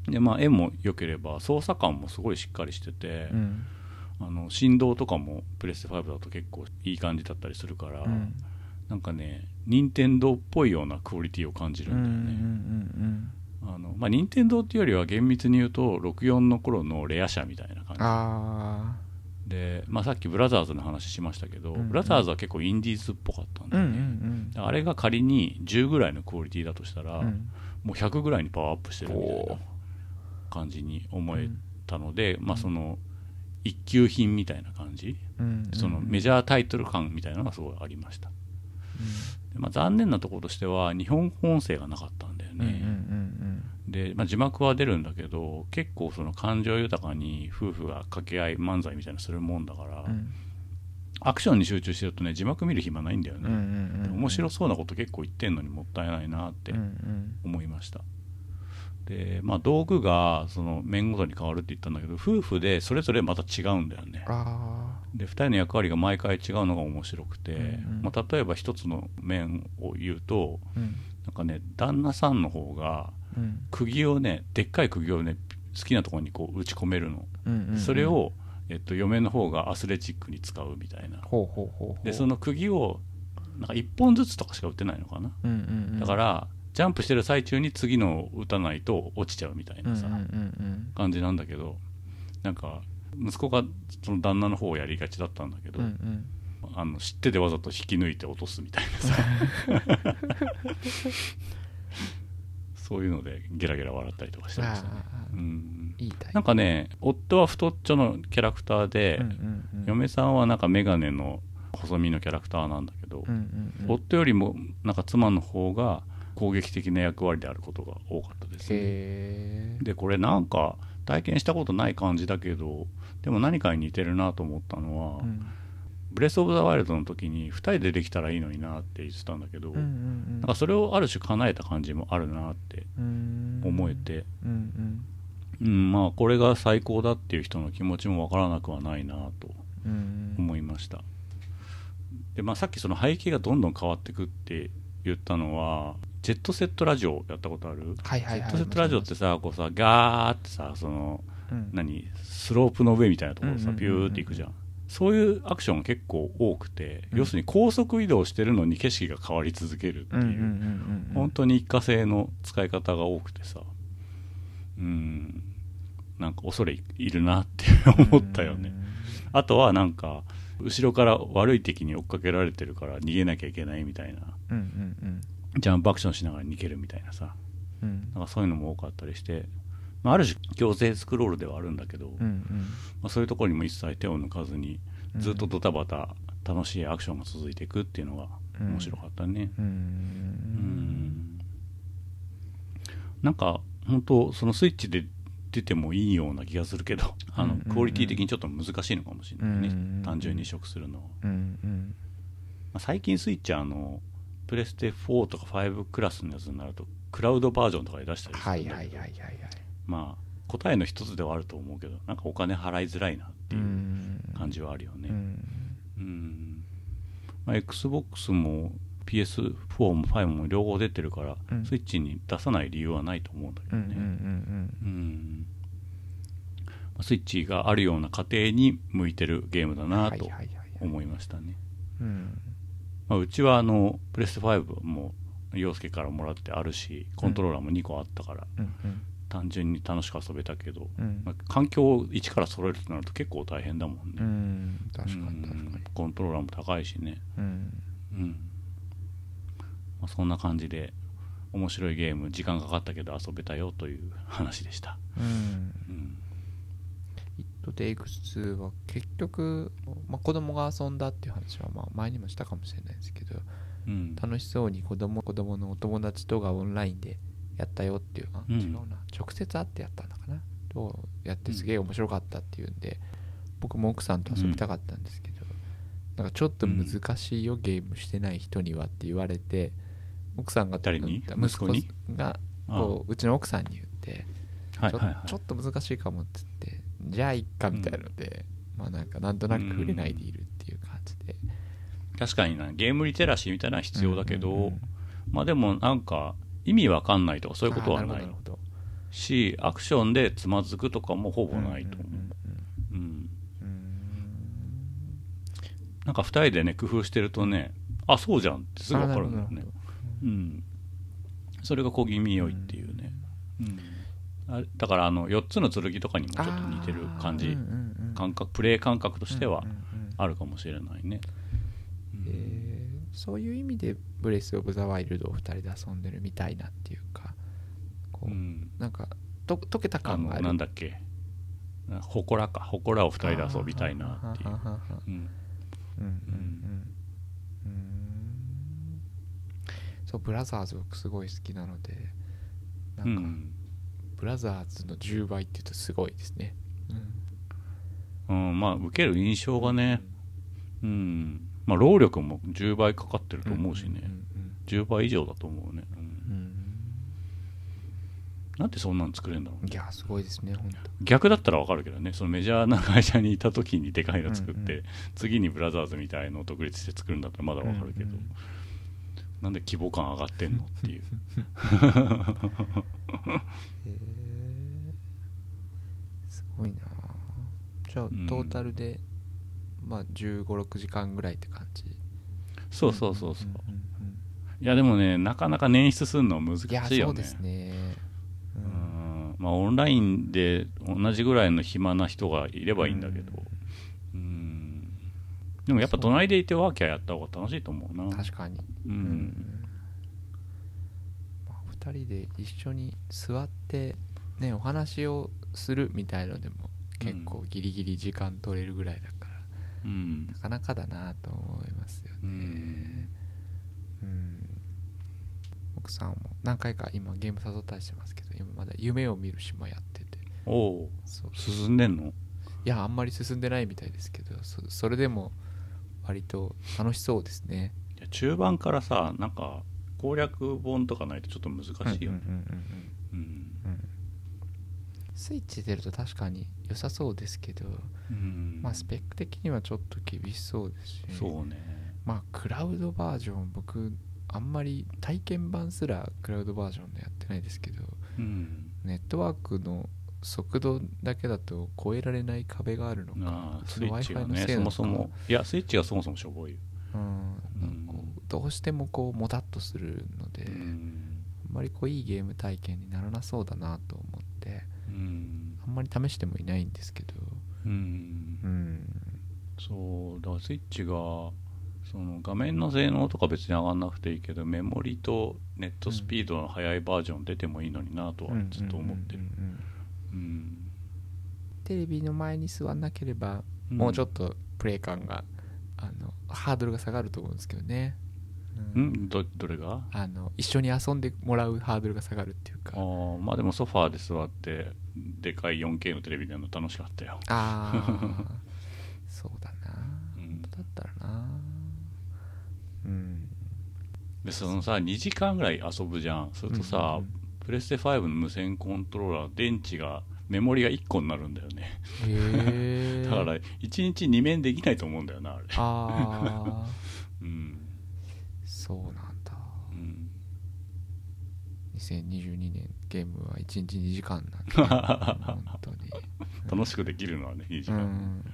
うん。でまあ絵も良ければ操作感もすごいしっかりしてて、うん。うんあの振動とかもプレステ5だと結構いい感じだったりするから、うん。なんかね任天堂っぽいようなクオリティを感じるうんうんんだよね、うん。あのまあ任天堂っていうよりは厳密に言うと64の頃のレア社みたいな感じ。あで、まあ、さっきブラザーズの話しましたけど、うんうん。ブラザーズは結構インディーズっぽかったんあうんうだよね、ん。あれが仮に10ぐらいのクオリティだとしたら、うん。うんもう100ぐらいにパワーアップしてるみたいな感じに思えたので、まあその一級品みたいな感じ、うんそのメジャータイトル感みたいなのがすごいありました、でまあ、残念なところとしては日本語音声がなかったんだようんうんうんね、で、まあ、字幕は出るんだけど結構その感情豊かに夫婦が掛け合い漫才みたいなするもんだから、うん。うんアクションに集中してるとね字幕見る暇ないんだよね、うんうんうん面白そうなこと結構言ってんのにもったいないなってうんうん。思いました、でまあ道具がその面ごとに変わるって言ったんだけど夫婦でそれぞれまた違うんだよね。あで2人の役割が毎回違うのが面白くて、うんうん。まあ、例えば一つの面を言うとあうん。なんかね旦那さんの方がうん釘をねでっかい釘をね好きなところにこう打ち込めるの、それをえっと、嫁の方がアスレチックに使うみたいな。でその釘をなんか1本ずつとかしか打ってないのかな、だからジャンプしてる最中に次のを打たないと落ちちゃうみたいなさ、感じなんだけどなんか息子がその旦那の方をやりがちだったんだけど、うんうん。あの知っててわざと引き抜いて落とすみたいなさ そういうのでゲラゲラ笑ったりとかしてましたね、なんかね夫は太っちょのキャラクターで、うんうんうん。嫁さんはなんか眼鏡の細身のキャラクターなんだけど、うんうんうん。夫よりもなんか妻の方が攻撃的な役割であることが多かったですね。でこれなんか体験したことない感じだけどでも何かに似てるなと思ったのは、うんブレス・オブ・ザ・ワイルドの時に2人でできたらいいのになって言ってたんだけど、うんうんなんかそれをある種叶えた感じもあるなってうん。思えて、うんうん。まあこれが最高だっていう人の気持ちもわからなくはないなとうん。うん思いました。で、まあ、さっきその背景がどんどん変わってくって言ったのはジェットセットラジオやったことある？はいはいはい。ジェットセットラジオってさこうさガーってさそのうん。何？スロープの上みたいなところをさうんうんうんうんビューっていくじゃんそういうアクションが結構多くて、うん。要するに高速移動してるのに景色が変わり続けるっていう、本当に一過性の使い方が多くてさうんなんか恐れいるなって思ったよね、あとはなんか後ろから悪い敵に追っかけられてるから逃げなきゃいけないみたいな。ジャンプアクションしながら逃げるみたいなさ。うん。なんかそういうのも多かったりして、まあ、ある種強制スクロールではあるんだけど、うんうん。まあ、そういうところにも一切手を抜かずにずっとドタバタ楽しいアクションが続いていくっていうのが面白かったね。うんううん。ん。なんか本当そのスイッチで出てもいいような気がするけどあのうんうん。うんクオリティ的にちょっと難しいのかもしれないね、うん単純に移植するのは、まうんうん。あ、最近スイッチはあのプレステ4とか5クラスのやつになるとクラウドバージョンとかで出したりするはいんだけど。はいはいはいはいまあ答えの一つではあると思うけどなんかお金払いづらいなっていう感じはあるよね。うん。うん、まあ、XBOX も PS4 も5も両方出てるから、うん。スイッチに出さない理由はないと思うんだけどうんうんうんねスイッチがあるような家庭に向いてるゲームだうんなと思いましたね、うん。まあ、うちはあのプレステ5も陽介からもらってあるしコントローラーも2個あったから、うん単純に楽しく遊べたけど、うん。まあ環境を一から揃えるとなると結構大変だもんね、うん。確かにうん。確かに。コントローラーも高いしね。うん。うん、まあ、そんな感じで面白いゲーム時間かかったけど遊べたよという話でした、うん。うん、It Takes は結局、まあ、子供が遊んだっていう話はまあ前にもしたかもしれないですけどうん、楽しそうに子供子供のお友達とがオンラインでやったよっていうあうん。違うな。直接会ってやったのかな？とやってすげえ面白かったっていうんで、僕も奥さんと遊びたかったんですけど、なんかちょっと難しいよ、ゲームしてない人にはって言われて奥さんが誰に？息子息子にがあこううちの奥さんに言ってちょはいはいはい。ちょっと難しいかもって言ってじゃあいっかみたいので、まあなんかなんとなく触れないでいるっていう感じで、確かになゲームリテラシーみたいなのは必要だけど、うんうんうん。まあでもなんか意味わかんないとかそういうことはないしアクションでつまずくとかもほぼないと思う、うんなんか2人でね工夫してるとねあそうじゃんってすぐ分かるんだよね。うん、それが小気味良いっていうね、うん。あだからあの4つの剣とかにもちょっと似てる感じ、感覚プレイ感覚としてはあるかもしれないね、うん。えーそういう意味でブレス・オブ・ザ・ワイルドを2人で遊んでるみたいなっていうかこう、うん。なんかと解けたあ感がある。のなんだっけ？ほこらか。ほこらを2人で遊びたいなっていう。そうブラザーズ僕すごい好きなのでなか、うん。んブラザーズの10倍って言うとすごいですね、うん、まあ受ける印象がね。うんまあ労力も10倍かかってると思うしね、ん10倍以上だと思うね、うん。うんうん。なんでそんなん作れるんだろううんいやすごいですね本当逆だったらわかるけどね。そのメジャーな会社にいた時にでかいの作って、うんう次にブラザーズみたいのを独立して作るんだったらまだわかるけど、うんうんなんで規模感上がってんのっていう。へえすごいな。じゃあうん。トータルで、まあ1 5 6時間ぐらいって感じ。そうそうそうそう、いやでもねなかなか捻出するの難しいよね。そうですね。ううん。んまあオンラインで同じぐらいの暇な人がいればいいんだけど。うん。でもやっぱ隣でいてワーキャーやった方が楽しいと思うな。確かに。ううんん。まあ、2人で一緒に座ってねお話をするみたいのでも結構ギリギリ時間取れるぐらいだうん。なかなかだなと思いますようねん。うん。奥さんも何回か今ゲーム誘ったりしてますけど今まだ夢を見る島やってて。おおそう。進んでんの？いやあんまり進んでないみたいですけどそそれでも割と楽しそうですね。いや中盤からさなんか攻略本とかないとちょっと難しいよね。うんうんうんうんうんうんスイッチ出ると確かに良さそうですけど、うん。まあスペック的にはちょっと厳しそうですしそうね。まあクラウドバージョン僕あんまり体験版すらクラウドバージョンでやってないですけどうん。ネットワークの速度だけだと超えられない壁があるのかスそのイッチが Wi-Fi のねせいなのかそもそもいやスイッチがそもそもしょぼいよ。うんうん。こうどうしてもこうもたっとするので、うん。あんまりこういいゲーム体験にならなそうだなと思ってうん。あんまり試してもいないんですけど。うん。うん。そうだからスイッチがその画面の性能とか別に上がんなくていいけどメモリとネットスピードの速いバージョン出てもいいのになとはずっと思ってる。テレビの前に座んなければ、もうちょっとプレイ感があのハードルが下がると思うんですけどね、う、ん。どどれが？あの一緒に遊んでもらうハードルが下がるっていうあかーまあでもソファーで座ってでかい 4K のテレビでの楽しかったよ。ああ そうだな。うん。だったらな。うん。でそのさ2時間ぐらい遊ぶじゃん。それとさ、うんうんうん。プレステ5の無線コントローラー電池がメモリが1個になるんだよね。へえ だから1日2面できないと思うんだよなあれ。ああ うんそうなんだ。うん。2022年ゲームは1日2時間なんだ本当に。楽しくできるのはね2時間、うん。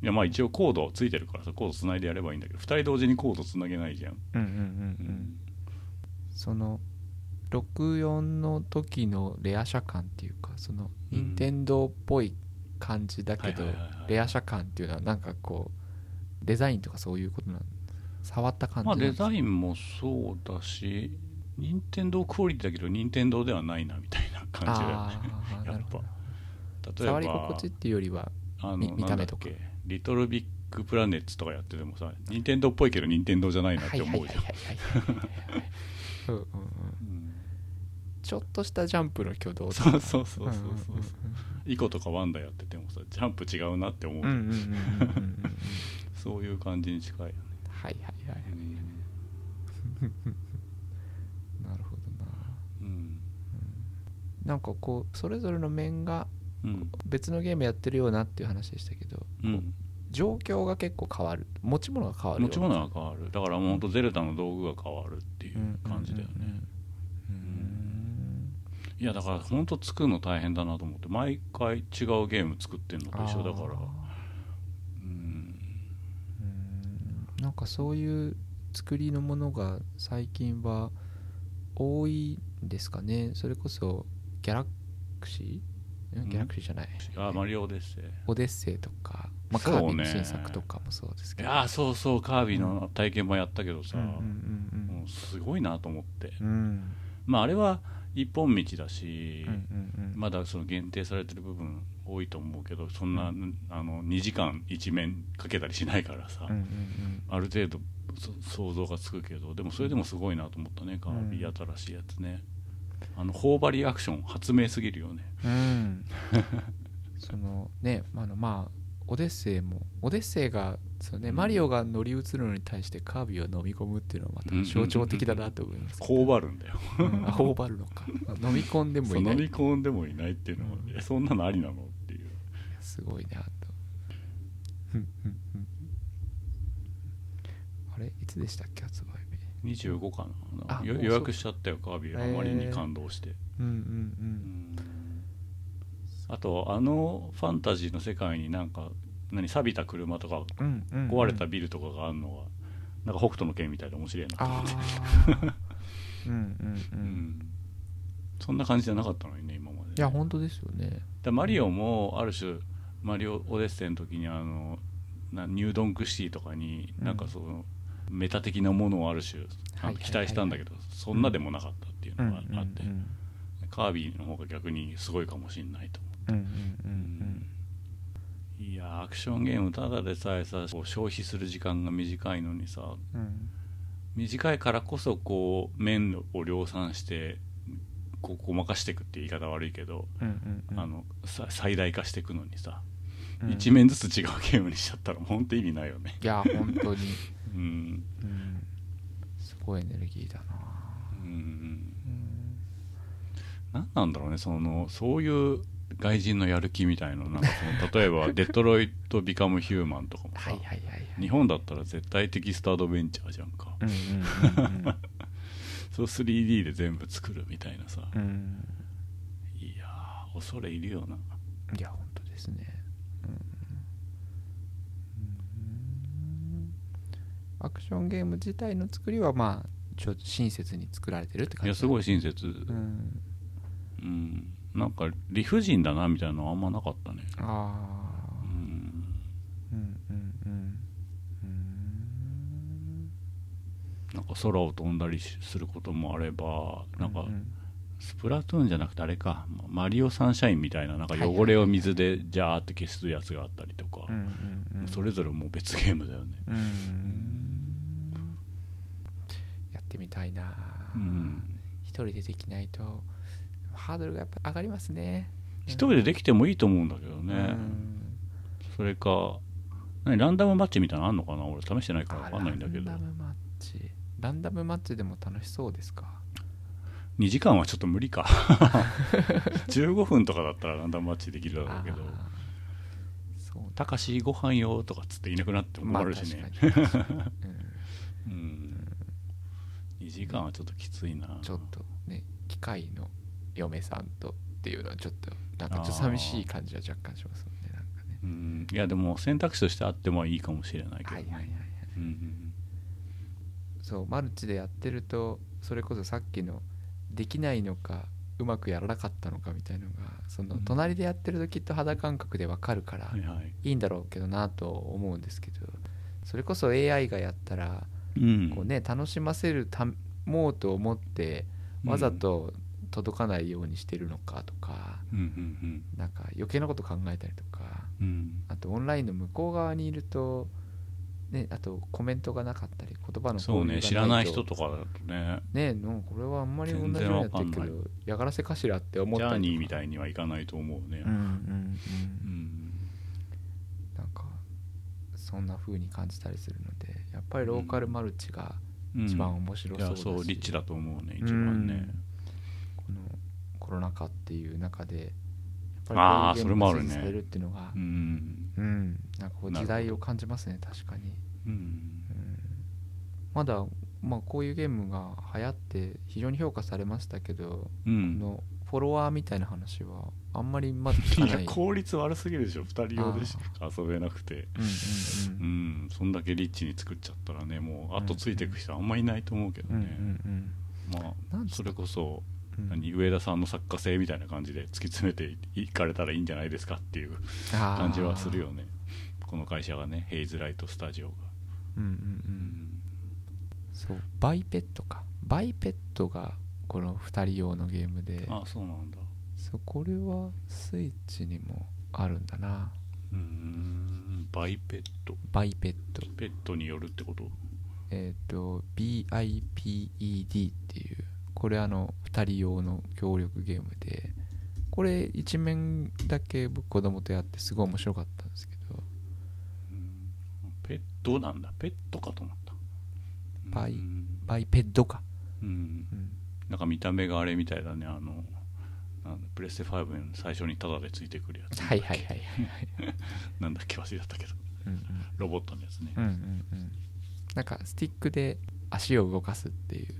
いやまあ一応コードついてるからさコードつないでやればいいんだけど2人同時にコードつなげないじゃん。うんうんうんうん。その64の時のレア車感っていうかそのうん。任天堂っぽい感じだけどレア車感っていうのはなんかこうデザインとかそういうことなん触った感じまあデザインもそうだし任天堂クオリティだけど任天堂ではないなみたいな感じだよね。ああ なるほど。例えば触り心地っていうよりはあのみ見た目とか。リトルビッグプラネッツとかやっててもさ任天堂っぽいけど任天堂じゃないなって思うじゃん。ちょっとしたジャンプの挙動そうそうそうそうそう。イコとかワンダやっててもさジャンプ違うなって思うそういう感じに近いはいはいはい。なるほどな。うん。なんかこうそれぞれの面がうん。別のゲームやってるようなっていう話でしたけど、うん。状況が結構変わる。持ち物が変わるよ持ち物が変わる。だからもうほん。とゼルダの道具が変わるっていう感じだよね、うんうんうんいやだからほんと作るの大変だなと思って毎回違うゲーム作ってんのと一緒だからあーうんうんなんかそういう作りのものが最近は多いんですかね。それこそギャラクシー？うん。ギャラクシーじゃない、あマリオですねオデッセイとか、まあ、カービィの新作とかもそうですいけど。やーそうそうカービィの体験もやったけどさ、うんうん。もうすごいなと思って。うん。まああれは一本道だし、うんうんうん。まだその限定されてる部分多いと思うけどそんな、あの2時間一面かけたりしないからさ、うんうんある程度そ想像がつくけどでもそれでもすごいなと思ったねカービィ新しいやつね、あの頬張りアクション発明すぎるよね。うん。う んそのねあのまあオデッセイもオデッセイがそう、ねうん。マリオが乗り移るのに対してカービィを飲み込むっていうのはまた象徴的だなと思います頬張るんだよ。うんあ頬張るのか。飲み込んでもいない。飲み込んでもいないっていうのも、うん。えそんなのありなの？すごいなと。あれ？いつでしたっけ発売日？25かな。予約しちゃったよカービィあまりに感動して、うんうんううん。んあとあのファンタジーの世界になんか何錆びた車とか壊れたビルとかがあるのが、なんか北斗の拳みたいで面白いなと思あって、あ うんうん。ううんん、そんな感じじゃなかったのにね今まで。いや本当ですよね。でマリオもある種マリオオデッセイの時にあのなニュードンクシティとかにうん。なんかその、メタ的なものをある種期待したんだけど、そんなでもなかったっていうのがあって、うん。うんカービィの方が逆にすごいかもしれないと思うんうんうんう、いやーアクションゲームただでさえさこう消費する時間が短いのにさうん。うん短いからこそこう面を量産してこうごまかしていくって言い方悪いけど、うんうんうん。あのさ最大化していくのにさ、うん。一面ずつ違うゲームにしちゃったら本当意味ないよね。いや本当に。うん。うん。すごいエネルギーだな。うん。うん何なんだろうねそのそういう外人のやる気みたいななんかその 例えば「デトロイト・ビカム・ヒューマン」とかもさ、はいはいはいはい。日本だったら絶対的スタアドベンチャーじゃんか、うんうんうん そう 3D で全部作るみたいなさ、うん。うんいやー恐れいるよな。いや本当ですねうんうんアクションゲーム自体の作りはまあちょっと親切に作られてるって感じいやすごいい親切。うん。うん。なんか理不尽だなみたいなのはあんまなかったね。あうあんうん。うんうんうん。なんか空を飛んだりしすることもあればなんかううん。スプラトゥーンじゃなくてあれか。マリオサンシャインみたいななんか汚れを水でジャーって消すやつがあったりとか。それぞれもう別ゲームだよね。うんやってみたいな。うん。一人でできないとハードルがやっぱ上がりますね。一人でできてもいいと思うんだけどね。うん。それか何ランダムマッチみたいなのあんのかな？俺試してないから分かんないんだけど。ランダムマッチ。ランダムマッチでも楽しそうですか？2時間はちょっと無理か。15分とかだったらランダムマッチできるだろうけど。あー。そう「たかしご飯よ」とかっつっていなくなっても困るしね、まあ うん。うん。2時間はちょっときついな。ちょっとね機械の嫁さんとっていうのはちょっとなんかちょっと寂しい感じは若干しますもんねなんかね。うん。いやでも選択肢としてあってもいいかもしれないけど、はいはいはいはいうん。そうマルチでやってるとそれこそさっきのできないのかうまくやらなかったのかみたいのがそのうん隣でやってるときっと肌感覚でわかるからはいはい。んだろうけどなと思うんですけどそれこそ AI がやったらうんこうね楽しませるたもうと思ってわざと届かないようにしてるのかとかなんか余計なこと考えたりとかあとオンラインの向こう側にいるとねあとコメントがなかったり言葉のそうね知らないと人とかだとね。ねなんかこれはあんまり同じようにやってるけど嫌がらせかしらって思っジャーたりとか。ニーみたいにはいかないと思うね。うんうんうん。うん。なんかそんな風に感じたりするのでやっぱりローカルマルチがうん。一番面白いそうだし、やそうリッチだと思うね一番ね。このコロナ禍っていう中でやっぱりこういうゲームがそれもあるね。支持されるっていうのがうん。うんなんかこう時代を感じますね確かに、うん。うん、まだまあこういうゲームが流行って非常に評価されましたけど、こうん。のフォロワーみたいな話はあんまりまだ聞かいない。や効率悪すぎるでしょ。2人用でしか遊べなくて。うんうんうんそんだけリッチに作っちゃったらねもう後ついていく人あんまいないと思うけどうんうんねうん。まあそれこそ何上田さんの作家性みたいな感じで突き詰めていかれたらいいんじゃないですかっていう感じはするよね。この会社がねヘイズライトスタジオが。うんうんううん。ん。そう。バイペットか。バイペットがこの2人用のゲームで。あそうなんだこれはスイッチにもあるんだな。うーんバイペット。バイペット。ペットによるってこと？えっ、と BIPED っていうこれあの2人用の協力ゲームでこれ一面だけ僕子供とやってすごい面白かったんですけど。うんペットなんだ。ペットかと思った。バイうん。バイペッドか、うん。うん、なんか見た目があれみたいだね。あのプレステ5の最初にタダでついてくるやつはいはいはいはいなんだっけ？忘れちゃったけど。うんうん。ロボットのやつね。うんうんうん。なんかスティックで足を動かすっていうゲ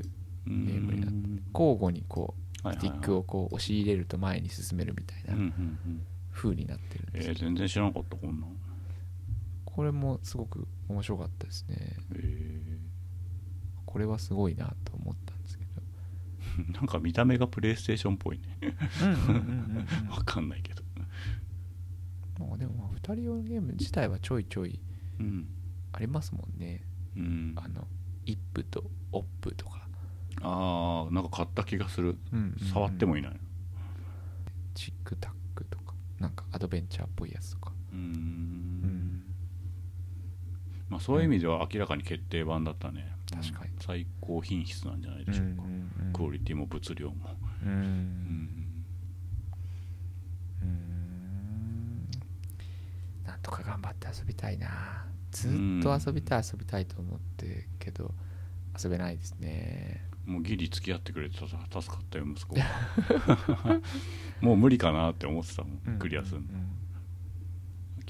ゲームになって交互にこうスティックをこう押し入れると前に進めるみたいなうんうん風になってるんです。えー、全然知らなかったこんな。んこれもすごく面白かったですね。えこれはすごいなと思った なんか見た目がプレイステーションっぽいね。うんうんうんうんうん。わかんないけど。まあでもまあ2人用のゲーム自体はちょいちょいうん。ありますもんね。うん。あのイップとオップとか、ああなんか買った気がする。触ってもいない。チックタックとか。なんかアドベンチャーっぽいやつとか。うん。まあそういう意味では明らかに決定版だったね確かに。最高品質なんじゃないでしょうか、クオリティも物量も。うん。うん。うんうんなんとか頑張って遊びたいな。ずっと遊びたい遊びたいと思ってけど遊べないですね。もうギリ付き合ってくれてさ助かったよ息子が。もう無理かなって思ってたもん。クリアするの、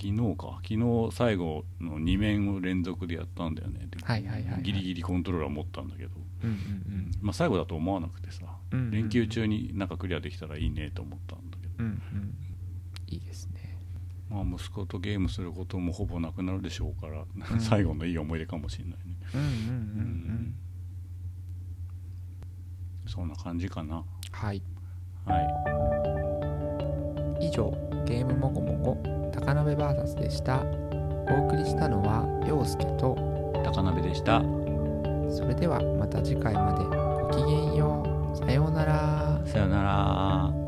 昨日か。昨日最後の2面を連続でやったんだよね。ではいはいはいはい。ギリギリコントローラー持ったんだけど、うんうんまあ、最後だと思わなくてさ、うんうんうん。連休中になんかクリアできたらいいねと思ったんだけど、うんうん。うんいいですね。まあ、息子とゲームすることもほぼなくなるでしょうから、うん。最後のいい思い出かもしれないね。うんうんうんうん。そんな感じかな。はい。はい。以上ゲームもごもご高鍋 VS でした。お送りしたのは陽介と高鍋でした。それではまた次回まで。ごきげんよう。さようなら。さよなら